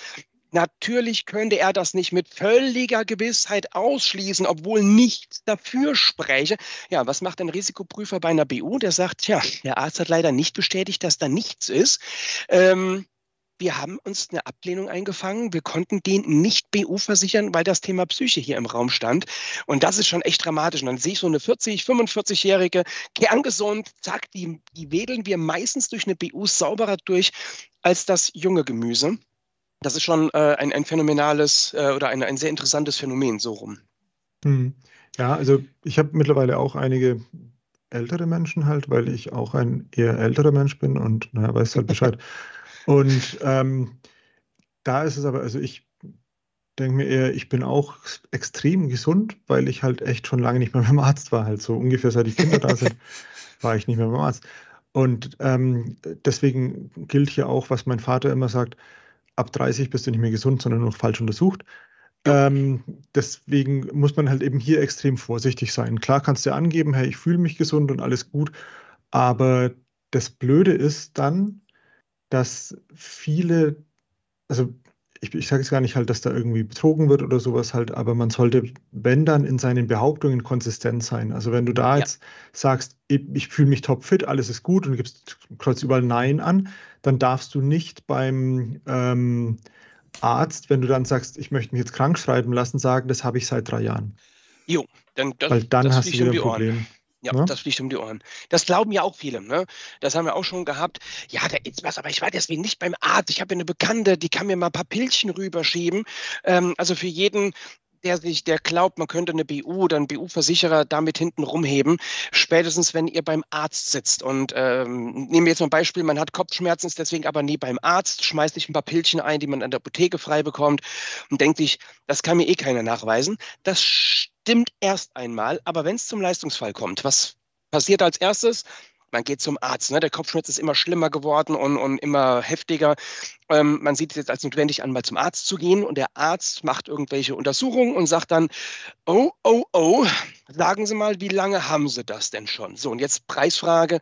Natürlich könnte er das nicht mit völliger Gewissheit ausschließen, obwohl nichts dafür spreche. Ja, was macht ein Risikoprüfer bei einer BU? Der sagt, ja, der Arzt hat leider nicht bestätigt, dass da nichts ist. Ähm, wir haben uns eine Ablehnung eingefangen. Wir konnten den nicht BU versichern, weil das Thema Psyche hier im Raum stand. Und das ist schon echt dramatisch. Und dann sehe ich so eine 40, 45-jährige, kerngesund, zack, die, die wedeln wir meistens durch eine BU sauberer durch als das junge Gemüse. Das ist schon äh, ein, ein phänomenales äh, oder ein, ein sehr interessantes Phänomen, so rum. Hm. Ja, also ich habe mittlerweile auch einige ältere Menschen halt, weil ich auch ein eher älterer Mensch bin und naja, weiß halt Bescheid. Und ähm, da ist es aber, also ich denke mir eher, ich bin auch extrem gesund, weil ich halt echt schon lange nicht mehr beim Arzt war. Halt so ungefähr seit die Kinder da sind, war ich nicht mehr beim Arzt. Und ähm, deswegen gilt hier auch, was mein Vater immer sagt, ab 30 bist du nicht mehr gesund, sondern nur falsch untersucht. Ähm, deswegen muss man halt eben hier extrem vorsichtig sein. Klar kannst du angeben, hey, ich fühle mich gesund und alles gut, aber das Blöde ist dann, dass viele, also ich, ich sage jetzt gar nicht halt, dass da irgendwie betrogen wird oder sowas halt, aber man sollte, wenn dann in seinen Behauptungen konsistent sein. Also wenn du da ja. jetzt sagst, ich, ich fühle mich topfit, alles ist gut und gibst kreuz überall Nein an, dann darfst du nicht beim ähm, Arzt, wenn du dann sagst, ich möchte mich jetzt krank schreiben lassen, sagen, das habe ich seit drei Jahren. Jo, dann, das, Weil dann hast du wieder ein Problem. Ohren. Ja, ja, das fliegt um die Ohren. Das glauben ja auch viele. Ne? Das haben wir auch schon gehabt. Ja, da ist was, aber ich war deswegen nicht beim Arzt. Ich habe eine Bekannte, die kann mir mal ein paar Pillchen rüberschieben. Ähm, also für jeden, der sich, der glaubt, man könnte eine BU oder einen BU-Versicherer damit hinten rumheben, spätestens wenn ihr beim Arzt sitzt. Und ähm, nehmen wir jetzt mal ein Beispiel, man hat Kopfschmerzen, ist deswegen aber nie beim Arzt, schmeißt sich ein paar Pillchen ein, die man an der Apotheke frei bekommt und denkt sich, das kann mir eh keiner nachweisen. Das stimmt erst einmal, aber wenn es zum Leistungsfall kommt, was passiert als erstes? Man geht zum Arzt. Ne? Der Kopfschmerz ist immer schlimmer geworden und, und immer heftiger. Ähm, man sieht es jetzt als notwendig an, mal zum Arzt zu gehen und der Arzt macht irgendwelche Untersuchungen und sagt dann, oh, oh, oh, sagen Sie mal, wie lange haben Sie das denn schon? So, und jetzt Preisfrage,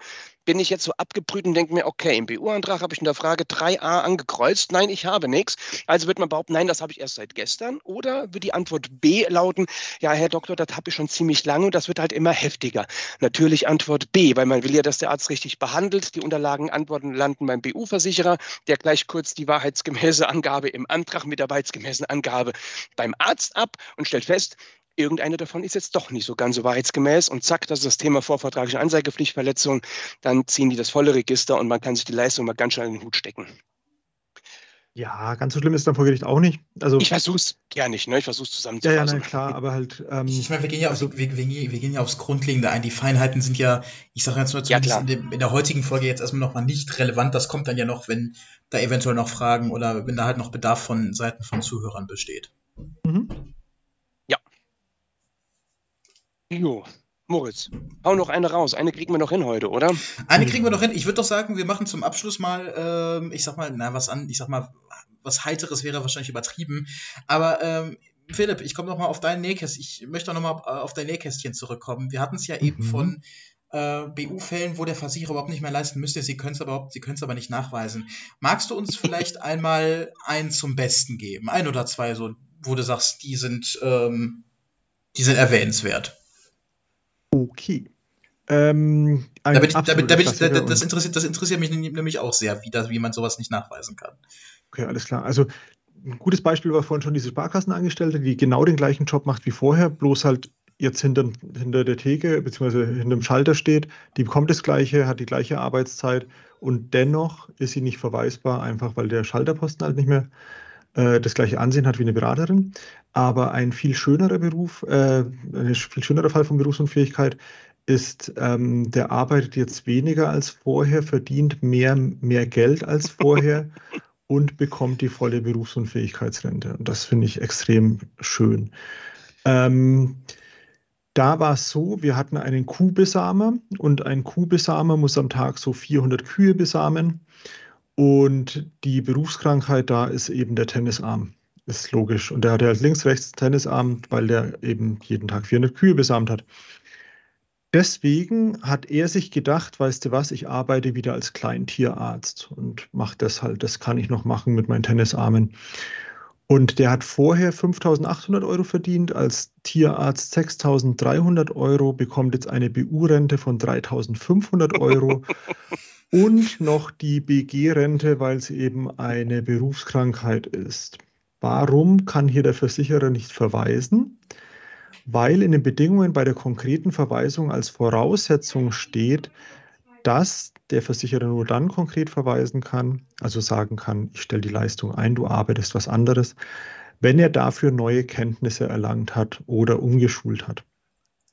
bin ich jetzt so abgebrüht und denke mir, okay, im BU-Antrag habe ich in der Frage 3a angekreuzt, nein, ich habe nichts. Also wird man behaupten, nein, das habe ich erst seit gestern. Oder wird die Antwort B lauten, ja, Herr Doktor, das habe ich schon ziemlich lange und das wird halt immer heftiger. Natürlich Antwort B, weil man will ja, dass der Arzt richtig behandelt. Die Unterlagen, Antworten landen beim BU-Versicherer, der gleich kurz die wahrheitsgemäße Angabe im Antrag mit der wahrheitsgemäßen Angabe beim Arzt ab und stellt fest, irgendeine davon ist jetzt doch nicht so ganz so wahrheitsgemäß und zack, das ist das Thema vorvertragliche Anzeigepflichtverletzung, dann ziehen die das volle Register und man kann sich die Leistung mal ganz schnell in den Hut stecken. Ja, ganz so schlimm ist dann vor Gericht auch nicht. Also, ich versuche es gerne nicht, ne? ich versuche es zusammenzufassen. Ja, ja, nein, klar, aber halt. Ähm, ich meine, wir gehen ja also, wir, wir, wir, gehen ja aufs Grundlegende ein. Die Feinheiten sind ja, ich sage jetzt nur ja, in, dem, in, der heutigen Folge jetzt erstmal nochmal nicht relevant. Das kommt dann ja noch, wenn da eventuell noch Fragen oder wenn da halt noch Bedarf von Seiten von Zuhörern besteht. Mhm. Jo, Moritz, hau noch eine raus. Eine kriegen wir noch hin heute, oder? Eine kriegen wir noch hin. Ich würde doch sagen, wir machen zum Abschluss mal, ähm, ich sag mal, na, was an, ich sag mal, was Heiteres wäre wahrscheinlich übertrieben. Aber ähm, Philipp, ich komme noch mal auf dein Nähkästchen. Ich möchte noch mal äh, auf dein Nähkästchen zurückkommen. Wir hatten es ja mhm. eben von äh, BU-Fällen, wo der Versicherer überhaupt nicht mehr leisten müsste. Sie können es aber, Sie können es aber nicht nachweisen. Magst du uns vielleicht einmal einen zum Besten geben? Ein oder zwei, so, wo du sagst, die sind, ähm, die sind erwähnenswert. Okay. Ähm, da bin ich, da bin, da bin ich, das, interessiert, das interessiert mich nämlich auch sehr, wie, das, wie man sowas nicht nachweisen kann. Okay, alles klar. Also ein gutes Beispiel war vorhin schon diese Sparkassenangestellte, die genau den gleichen Job macht wie vorher, bloß halt jetzt hinter, hinter der Theke bzw. hinter dem Schalter steht. Die bekommt das Gleiche, hat die gleiche Arbeitszeit und dennoch ist sie nicht verweisbar, einfach weil der Schalterposten halt nicht mehr äh, das gleiche Ansehen hat wie eine Beraterin. Aber ein viel schönerer Beruf, äh, ein viel schönerer Fall von Berufsunfähigkeit ist, ähm, der arbeitet jetzt weniger als vorher, verdient mehr, mehr Geld als vorher und bekommt die volle Berufsunfähigkeitsrente. Und das finde ich extrem schön. Ähm, da war es so, wir hatten einen Kuhbesamer und ein Kuhbesamer muss am Tag so 400 Kühe besamen. Und die Berufskrankheit da ist eben der Tennisarm. Ist logisch. Und der hatte halt links, rechts Tennisarm, weil der eben jeden Tag 400 Kühe besamt hat. Deswegen hat er sich gedacht, weißt du was, ich arbeite wieder als Kleintierarzt und mache das halt, das kann ich noch machen mit meinen Tennisarmen. Und der hat vorher 5.800 Euro verdient, als Tierarzt 6.300 Euro, bekommt jetzt eine BU-Rente von 3.500 Euro und noch die BG-Rente, weil es eben eine Berufskrankheit ist. Warum kann hier der Versicherer nicht verweisen? Weil in den Bedingungen bei der konkreten Verweisung als Voraussetzung steht, dass der Versicherer nur dann konkret verweisen kann, also sagen kann, ich stelle die Leistung ein, du arbeitest was anderes, wenn er dafür neue Kenntnisse erlangt hat oder umgeschult hat.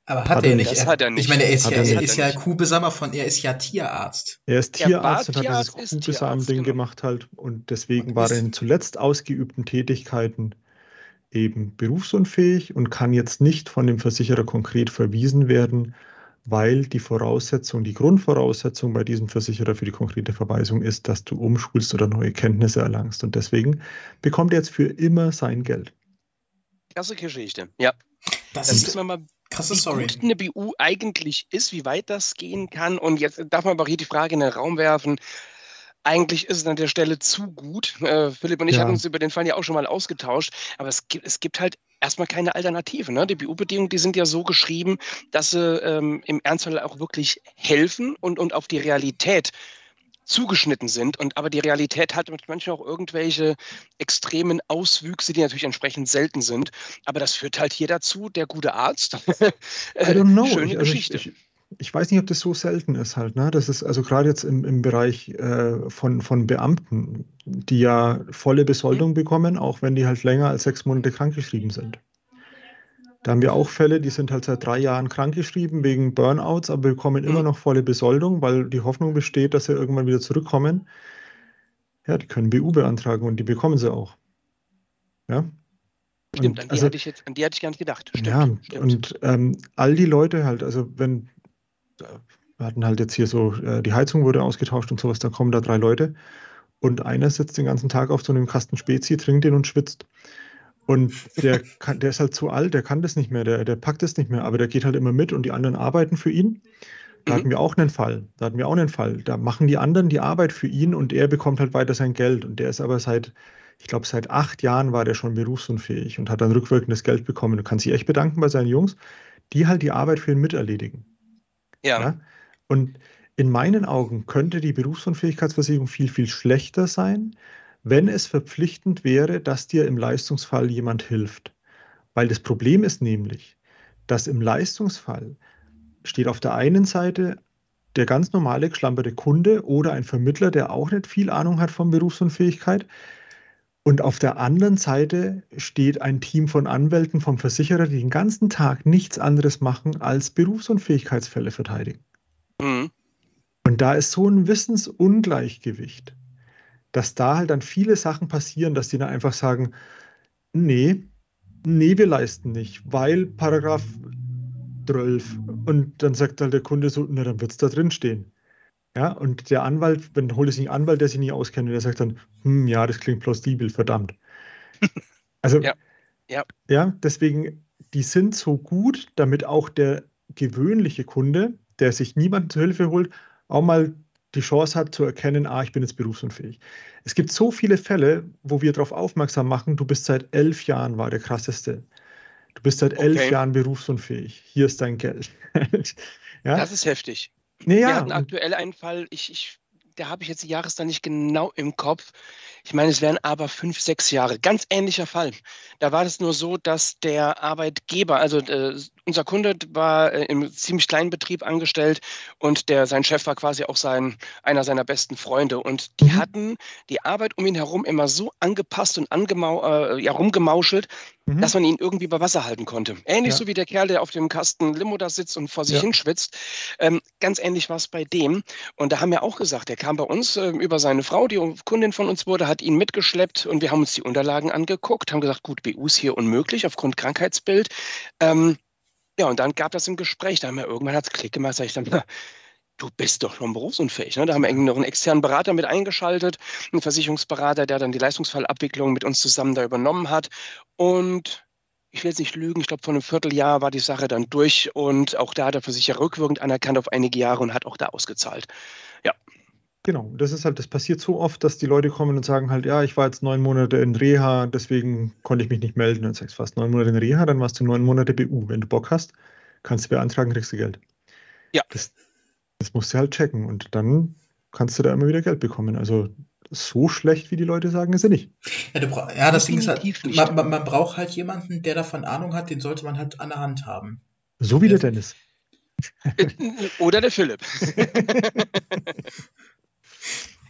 Aber hat, hat er, nicht. Das hat er nicht. Ich meine, er ist, ja, er ist ja Kuhbesamer von, er ist ja Tierarzt. Er ist Tierarzt und hat dieses Kuhbesamen-Ding genau. gemacht halt und deswegen und war er in zuletzt ausgeübten Tätigkeiten eben berufsunfähig und kann jetzt nicht von dem Versicherer konkret verwiesen werden, weil die Voraussetzung, die Grundvoraussetzung bei diesem Versicherer für die konkrete Verweisung ist, dass du umschulst oder neue Kenntnisse erlangst. Und deswegen bekommt er jetzt für immer sein Geld. Klasse Geschichte, ja. Das Dann ist mal, krasse Story. Wie gut eine BU eigentlich ist, wie weit das gehen kann. Und jetzt darf man aber hier die Frage in den Raum werfen. Eigentlich ist es an der Stelle zu gut. Äh, Philipp und ich ja. hatten uns über den Fall ja auch schon mal ausgetauscht. Aber es gibt, es gibt halt erstmal keine Alternative. Ne? Die BU-Bedingungen, die sind ja so geschrieben, dass sie ähm, im Ernstfall auch wirklich helfen und, und auf die Realität zugeschnitten sind. Und aber die Realität hat manchmal auch irgendwelche extremen Auswüchse, die natürlich entsprechend selten sind. Aber das führt halt hier dazu, der gute Arzt. Know. Schöne ich, also Geschichte. Ich, ich, ich, weiß nicht, ob das so selten ist halt. Ne? Das ist also gerade jetzt im, im Bereich äh, von, von Beamten, die ja volle Besoldung mhm. bekommen, auch wenn die halt länger als sechs Monate krankgeschrieben sind. Da haben wir auch Fälle, die sind halt seit drei Jahren krankgeschrieben wegen Burnouts, aber bekommen mhm. immer noch volle Besoldung, weil die Hoffnung besteht, dass sie irgendwann wieder zurückkommen. Ja, die können BU beantragen und die bekommen sie auch. Ja. Stimmt, an die, also, hatte ich jetzt, an die hatte ich gar nicht gedacht. Stimmt, ja, stimmt. und ähm, all die Leute halt, also wenn, wir hatten halt jetzt hier so, äh, die Heizung wurde ausgetauscht und sowas, da kommen da drei Leute und einer sitzt den ganzen Tag auf so einem Kasten Spezi, trinkt den und schwitzt. Und der, kann, der ist halt zu alt, der kann das nicht mehr, der, der packt das nicht mehr, aber der geht halt immer mit und die anderen arbeiten für ihn. Da mhm. hatten wir auch einen Fall. Da hatten wir auch einen Fall. Da machen die anderen die Arbeit für ihn und er bekommt halt weiter sein Geld. Und der ist aber seit, ich glaube, seit acht Jahren war der schon berufsunfähig und hat dann rückwirkendes Geld bekommen. Du kannst dich echt bedanken bei seinen Jungs, die halt die Arbeit für ihn miterledigen. Ja. ja? Und in meinen Augen könnte die Berufsunfähigkeitsversicherung viel, viel schlechter sein, wenn es verpflichtend wäre, dass dir im Leistungsfall jemand hilft. Weil das Problem ist nämlich, dass im Leistungsfall steht auf der einen Seite der ganz normale geschlamperte Kunde oder ein Vermittler, der auch nicht viel Ahnung hat von Berufsunfähigkeit. Und auf der anderen Seite steht ein Team von Anwälten vom Versicherer, die den ganzen Tag nichts anderes machen, als Berufsunfähigkeitsfälle verteidigen. Mhm. Und da ist so ein Wissensungleichgewicht dass da halt dann viele Sachen passieren, dass die dann einfach sagen, nee, nee, wir leisten nicht, weil Paragraph 12. Und dann sagt halt der Kunde so, na, dann wird es da drin stehen. Ja, und der Anwalt, wenn holt es sich einen Anwalt, der sich nicht auskennt, der sagt dann, hm, ja, das klingt plausibel, verdammt. Also, ja. Ja. ja, deswegen, die sind so gut, damit auch der gewöhnliche Kunde, der sich niemanden zur Hilfe holt, auch mal die Chance hat zu erkennen, ah, ich bin jetzt berufsunfähig. Es gibt so viele Fälle, wo wir darauf aufmerksam machen, du bist seit elf Jahren, war der krasseste. Du bist seit elf okay. Jahren berufsunfähig. Hier ist dein Geld. ja? Das ist heftig. Nee, ja. Wir hatten aktuell einen Fall, ich, ich, da habe ich jetzt die Jahreszahl nicht genau im Kopf. Ich meine, es wären aber fünf, sechs Jahre. Ganz ähnlicher Fall. Da war es nur so, dass der Arbeitgeber, also äh, unser Kunde war äh, im ziemlich kleinen Betrieb angestellt und der, sein Chef war quasi auch sein, einer seiner besten Freunde. Und die mhm. hatten die Arbeit um ihn herum immer so angepasst und angemau äh, ja, rumgemauschelt, mhm. dass man ihn irgendwie bei Wasser halten konnte. Ähnlich ja. so wie der Kerl, der auf dem Kasten Limo da sitzt und vor sich ja. hinschwitzt. Ähm, ganz ähnlich war es bei dem. Und da haben wir auch gesagt, der kam bei uns äh, über seine Frau, die Kundin von uns wurde, hat ihn mitgeschleppt und wir haben uns die Unterlagen angeguckt, haben gesagt, gut, BU ist hier unmöglich aufgrund Krankheitsbild. Ähm, ja, und dann gab das im Gespräch, da haben wir irgendwann hat es Klick gemacht, sag ich dann, du bist doch schon berufsunfähig. Ne? Da haben wir noch einen externen Berater mit eingeschaltet, einen Versicherungsberater, der dann die Leistungsfallabwicklung mit uns zusammen da übernommen hat. Und ich will jetzt nicht lügen, ich glaube, vor einem Vierteljahr war die Sache dann durch und auch da hat der Versicherer rückwirkend anerkannt auf einige Jahre und hat auch da ausgezahlt. Ja. Genau, das ist halt, das passiert so oft, dass die Leute kommen und sagen halt, ja, ich war jetzt neun Monate in Reha, deswegen konnte ich mich nicht melden. Und sagst du, fast neun Monate in Reha, dann warst du neun Monate BU. Wenn du Bock hast, kannst du beantragen, kriegst du Geld. Ja. Das, das musst du halt checken und dann kannst du da immer wieder Geld bekommen. Also so schlecht, wie die Leute sagen, ist er nicht. Ja, ja das Ding ist halt, man, man, man braucht halt jemanden, der davon Ahnung hat, den sollte man halt an der Hand haben. So wie Ja. der Dennis. Oder der Philipp.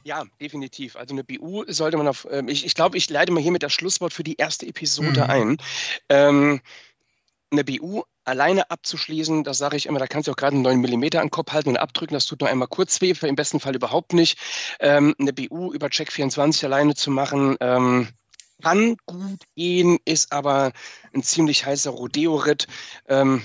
Ja, definitiv. Also eine BU sollte man auf, ähm, ich, ich glaube, ich leite mal hiermit das Schlusswort für die erste Episode Mhm. ein. Ähm, eine BU alleine abzuschließen, das sage ich immer, da kannst du auch gerade einen 9 mm an den Kopf halten und abdrücken, das tut nur einmal kurz weh, im besten Fall überhaupt nicht. Ähm, eine BU über Check24 alleine zu machen, ähm, kann gut gehen, ist aber ein ziemlich heißer Rodeo-Ritt. Ähm,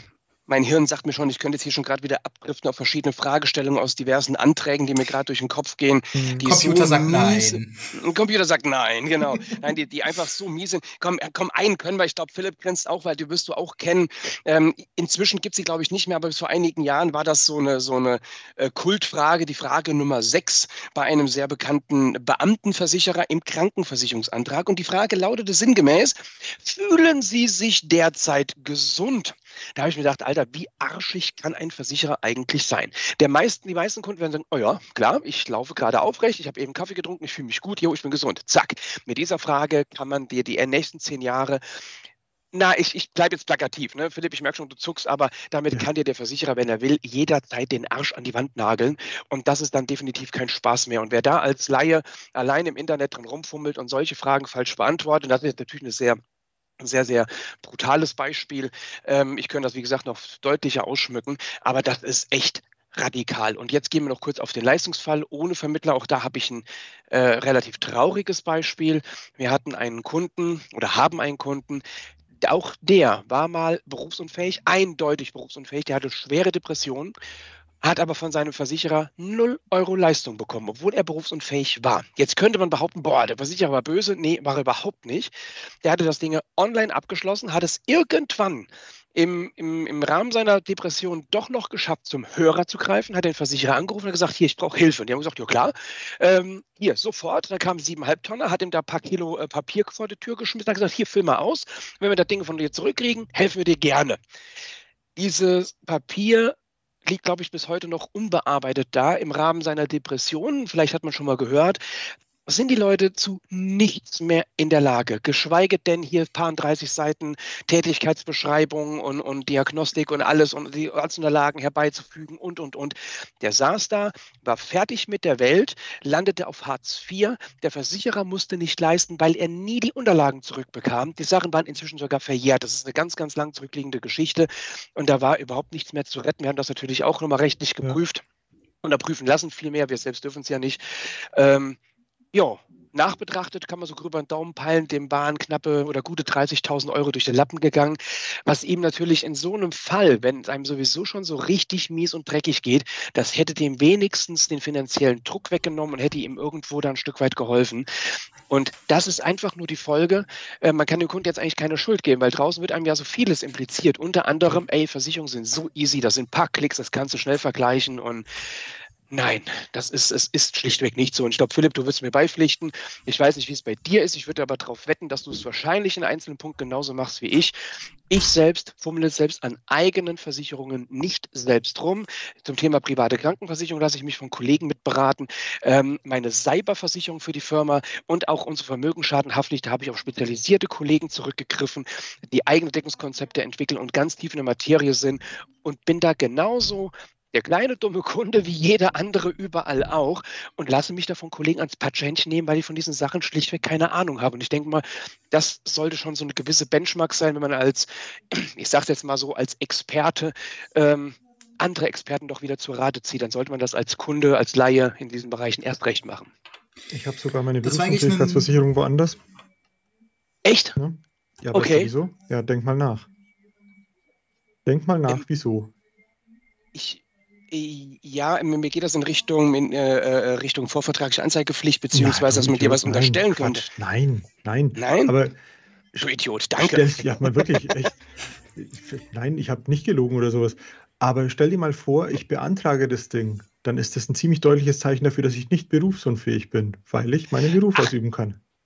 mein Hirn sagt mir schon, ich könnte jetzt hier schon gerade wieder abdriften auf verschiedene Fragestellungen aus diversen Anträgen, die mir gerade durch den Kopf gehen. Mhm. Die Computer so sagt mies- nein. Ein Computer sagt nein, genau. Nein, die, die einfach so mies sind. Komm, äh, komm, einen können wir. Ich glaube, Philipp grenzt auch, weil die wirst du auch kennen. Ähm, inzwischen gibt es sie, glaube ich, nicht mehr, aber bis vor einigen Jahren war das so eine, so eine äh, Kultfrage, die Frage Nummer sechs bei einem sehr bekannten Beamtenversicherer im Krankenversicherungsantrag. Und die Frage lautete sinngemäß, fühlen Sie sich derzeit gesund? Da habe ich mir gedacht, Alter, wie arschig kann ein Versicherer eigentlich sein? Der meisten, die meisten Kunden werden sagen, oh ja, klar, ich laufe gerade aufrecht, ich habe eben Kaffee getrunken, ich fühle mich gut, jo, ich bin gesund. Zack. Mit dieser Frage kann man dir die nächsten zehn Jahre na, ich, ich bleibe jetzt plakativ, ne? Philipp, ich merke schon, du zuckst, aber damit Ja. kann dir der Versicherer, wenn er will, jederzeit den Arsch an die Wand nageln. Und das ist dann definitiv kein Spaß mehr. Und wer da als Laie allein im Internet drin rumfummelt und solche Fragen falsch beantwortet, das ist natürlich eine sehr sehr, sehr brutales Beispiel. Ähm, ich könnte das, wie gesagt, noch deutlicher ausschmücken, aber das ist echt radikal. Und jetzt gehen wir noch kurz auf den Leistungsfall ohne Vermittler. Auch da habe ich ein äh, relativ trauriges Beispiel. Wir hatten einen Kunden oder haben einen Kunden, auch der war mal berufsunfähig, eindeutig berufsunfähig, der hatte schwere Depressionen, hat aber von seinem Versicherer 0 Euro Leistung bekommen, obwohl er berufsunfähig war. Jetzt könnte man behaupten, boah, der Versicherer war böse. Nee, war er überhaupt nicht. Der hatte das Ding online abgeschlossen, hat es irgendwann im, im, im Rahmen seiner Depression doch noch geschafft, zum Hörer zu greifen, hat den Versicherer angerufen und gesagt, hier, ich brauche Hilfe. Und die haben gesagt, ja klar, ähm, hier, sofort. Dann kam siebeneinhalb Tonner, hat ihm da ein paar Kilo äh, Papier vor die Tür geschmissen, hat gesagt, hier, füll mal aus. Wenn wir das Ding von dir zurückkriegen, helfen wir dir gerne. Dieses Papier liegt, glaube ich, bis heute noch unbearbeitet da im Rahmen seiner Depression. Vielleicht hat man schon mal gehört. Sind die Leute zu nichts mehr in der Lage, geschweige denn hier paar 30 Seiten Tätigkeitsbeschreibung und, und Diagnostik und alles und die Arztunterlagen herbeizufügen und, und, und. Der saß da, war fertig mit der Welt, landete auf Hartz IV. Der Versicherer musste nicht leisten, weil er nie die Unterlagen zurückbekam. Die Sachen waren inzwischen sogar verjährt. Das ist eine ganz, ganz lang zurückliegende Geschichte. Und da war überhaupt nichts mehr zu retten. Wir haben das natürlich auch nochmal rechtlich Ja. geprüft und prüfen lassen, vielmehr. Wir selbst dürfen es ja nicht. Ähm, ja, nachbetrachtet kann man so grüber den Daumen peilen, dem waren knappe oder gute 30.000 Euro durch den Lappen gegangen, was ihm natürlich in so einem Fall, wenn es einem sowieso schon so richtig mies und dreckig geht, das hätte dem wenigstens den finanziellen Druck weggenommen und hätte ihm irgendwo da ein Stück weit geholfen. Und das ist einfach nur die Folge. Äh, man kann dem Kunden jetzt eigentlich keine Schuld geben, weil draußen wird einem ja so vieles impliziert. Unter anderem, ey, Versicherungen sind so easy, das sind ein paar Klicks, das kannst du schnell vergleichen und Nein, das ist, es ist schlichtweg nicht so. Und ich glaube, Philipp, du wirst mir beipflichten. Ich weiß nicht, wie es bei dir ist. Ich würde aber darauf wetten, dass du es wahrscheinlich in einzelnen Punkten genauso machst wie ich. Ich selbst fummle selbst an eigenen Versicherungen nicht selbst rum. Zum Thema private Krankenversicherung lasse ich mich von Kollegen mitberaten. Ähm, meine Cyberversicherung für die Firma und auch unsere Vermögensschadenhaftpflicht, da habe ich auf spezialisierte Kollegen zurückgegriffen, die eigene Deckungskonzepte entwickeln und ganz tief in der Materie sind und bin da genauso der kleine dumme Kunde wie jeder andere überall auch und lasse mich da von Kollegen ans Patschhändchen nehmen, weil ich von diesen Sachen schlichtweg keine Ahnung habe. Und ich denke mal, das sollte schon so eine gewisse Benchmark sein, wenn man als, ich sage es jetzt mal so, als Experte ähm, andere Experten doch wieder zur Rate zieht. Dann sollte man das als Kunde, als Laie in diesen Bereichen erst recht machen. Ich habe sogar meine Berufsunfähigkeitsversicherung woanders. Echt? Ja, ja weißt du Okay. wieso? Ja, denk mal nach. Denk mal nach, Ähm, wieso. Ich, ja, mir geht das in Richtung, in, äh, äh, Richtung vorvertragliche Anzeigepflicht, beziehungsweise, dass Nein, man dir was Idiot, unterstellen nein, könnte. Quatsch, Nein, nein. Nein? Aber Du Idiot, danke. Stell, ja, mal wirklich, echt. Nein, ich habe nicht gelogen oder sowas. Aber stell dir mal vor, ich beantrage das Ding dann ist das ein ziemlich deutliches Zeichen dafür, dass ich nicht berufsunfähig bin, weil ich meinen Beruf Ach. ausüben kann.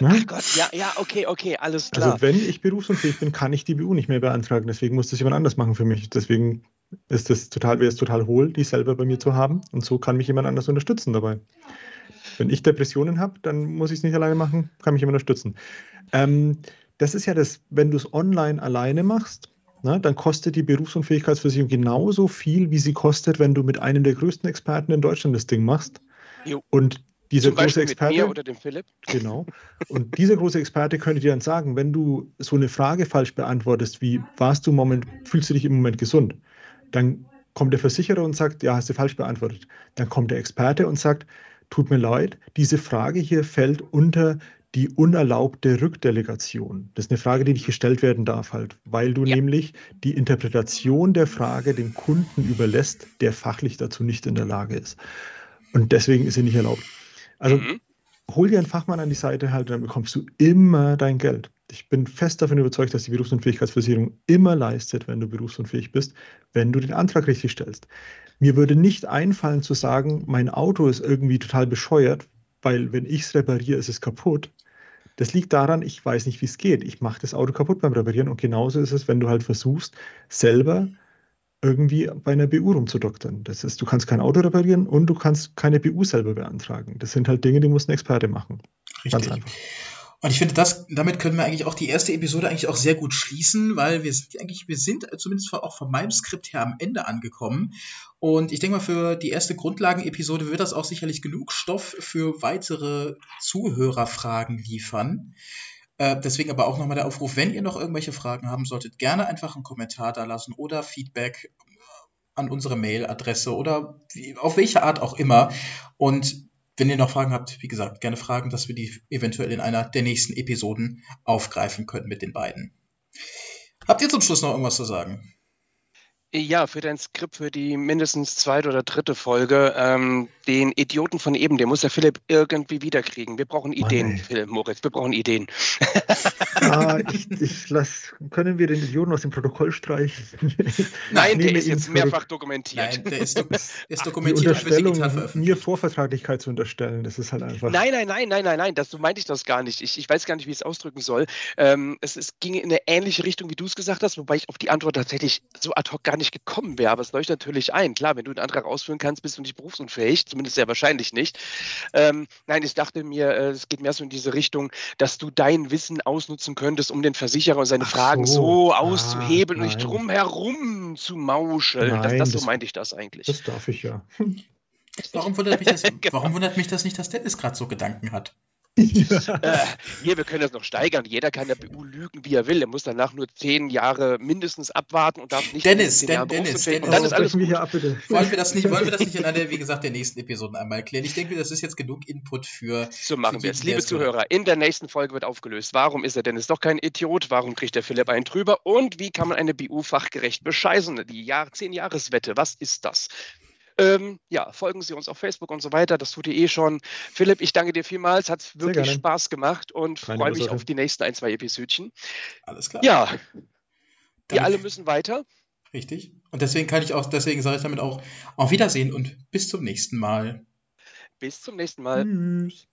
Ach Gott, ja, ja, okay, okay, alles klar. Also wenn ich berufsunfähig bin, kann ich die BU nicht mehr beantragen. Deswegen muss das jemand anders machen für mich. Deswegen ist es total, wäre es total hohl, die selber bei mir zu haben. Und so kann mich jemand anders unterstützen dabei. Wenn ich Depressionen habe, dann muss ich es nicht alleine machen, kann mich jemand unterstützen. Ähm, das ist ja das, wenn du es online alleine machst, na, dann kostet die Berufsunfähigkeitsversicherung genauso viel, wie sie kostet, wenn du mit einem der größten Experten in Deutschland das Ding machst. Jo. Und dieser Zum große Experte. Mit mir oder dem Philipp. Genau. Und dieser große Experte könnte dir dann sagen, wenn du so eine Frage falsch beantwortest, wie warst du im Moment, fühlst du dich im Moment gesund? Dann kommt der Versicherer und sagt, ja, hast du falsch beantwortet. Dann kommt der Experte und sagt, tut mir leid, diese Frage hier fällt unter die unerlaubte Rückdelegation. Das ist eine Frage, die nicht gestellt werden darf, halt, weil du ja. nämlich die Interpretation der Frage dem Kunden überlässt, der fachlich dazu nicht in der Lage ist. Und deswegen ist sie nicht erlaubt. Also mhm. hol dir einen Fachmann an die Seite halt, dann bekommst du immer dein Geld. Ich bin fest davon überzeugt, dass die Berufsunfähigkeitsversicherung immer leistet, wenn du berufsunfähig bist, wenn du den Antrag richtig stellst. Mir würde nicht einfallen zu sagen, mein Auto ist irgendwie total bescheuert, weil wenn ich es repariere, ist es kaputt. Das liegt daran, ich weiß nicht, wie es geht. Ich mache das Auto kaputt beim Reparieren und genauso ist es, wenn du halt versuchst, selber irgendwie bei einer BU rumzudoktern. Das ist, du kannst kein Auto reparieren und du kannst keine BU selber beantragen. Das sind halt Dinge, die muss ein Experte machen. Richtig. Ganz einfach. Und ich finde, das, damit können wir eigentlich auch die erste Episode eigentlich auch sehr gut schließen, weil wir sind eigentlich, wir sind zumindest auch von meinem Skript her am Ende angekommen. Und ich denke mal, für die erste Grundlagenepisode wird das auch sicherlich genug Stoff für weitere Zuhörerfragen liefern. Äh, deswegen aber auch nochmal der Aufruf, wenn ihr noch irgendwelche Fragen haben solltet, gerne einfach einen Kommentar da lassen oder Feedback an unsere Mailadresse oder auf welche Art auch immer. Und wenn ihr noch Fragen habt, wie gesagt, gerne Fragen, dass wir die eventuell in einer der nächsten Episoden aufgreifen können mit den beiden. Habt ihr zum Schluss noch irgendwas zu sagen? Ja, für dein Skript für die mindestens zweite oder dritte Folge, ähm, den Idioten von eben, den muss der Philipp irgendwie wiederkriegen. Wir brauchen Ideen, Mann, Philipp, Moritz, wir brauchen Ideen. Ja, ich, ich lass, können wir den Idioten aus dem Protokoll streichen? Nein, der ist jetzt mehrfach dokumentiert. Nein, der ist, do ist dokumentiert. Die Unterstellung, mir Vorvertraglichkeit zu unterstellen, das ist halt einfach... Nein, nein, nein, nein, nein, nein, das, so meinte ich das gar nicht. Ich, ich weiß gar nicht, wie ich es ausdrücken soll. Ähm, es, es ging in eine ähnliche Richtung, wie du es gesagt hast, wobei ich auf die Antwort tatsächlich so ad hoc gar nicht nicht gekommen wäre, aber es leuchtet natürlich ein. Klar, wenn du einen Antrag ausführen kannst, bist du nicht berufsunfähig, zumindest sehr wahrscheinlich nicht. Ähm, nein, ich dachte mir, äh, es geht mehr so in diese Richtung, dass du dein Wissen ausnutzen könntest, um den Versicherer und seine Ach Fragen so, so ah, auszuhebeln ah, und nicht drumherum zu mauscheln. Nein, das, das, so meinte ich das eigentlich. Das darf ich ja. Warum wundert mich das, genau. warum wundert mich das nicht, dass Dennis gerade so Gedanken hat? Ja. Äh, hier, wir können das noch steigern. Jeder kann der BU lügen, wie er will. Er muss danach nur zehn Jahre mindestens abwarten und darf nicht. Dennis, Den, Dennis, Dennis. Und dann ist alles gut. Hier ab, bitte. Wollen wir das nicht, wollen wir das nicht in einer, wie gesagt, der nächsten Episoden einmal erklären? Ich denke, das ist jetzt genug Input für. So machen wir es. Liebe Zuhörer, in der nächsten Folge wird aufgelöst. Warum ist der Dennis doch kein Idiot? Warum kriegt der Philipp einen drüber? Und wie kann man eine BU fachgerecht bescheißen? Die Jahr, zehn Jahreswette, was ist das? Ähm, ja, folgen Sie uns auf Facebook und so weiter. Das tut ihr eh schon. Philipp, ich danke dir vielmals. Hat wirklich Spaß gemacht und freue mich auf die nächsten ein, zwei Episodchen. Alles klar. Ja. Wir alle müssen weiter. Richtig. Und deswegen kann ich auch, deswegen sage ich damit auch auf Wiedersehen und bis zum nächsten Mal. Bis zum nächsten Mal. Tschüss.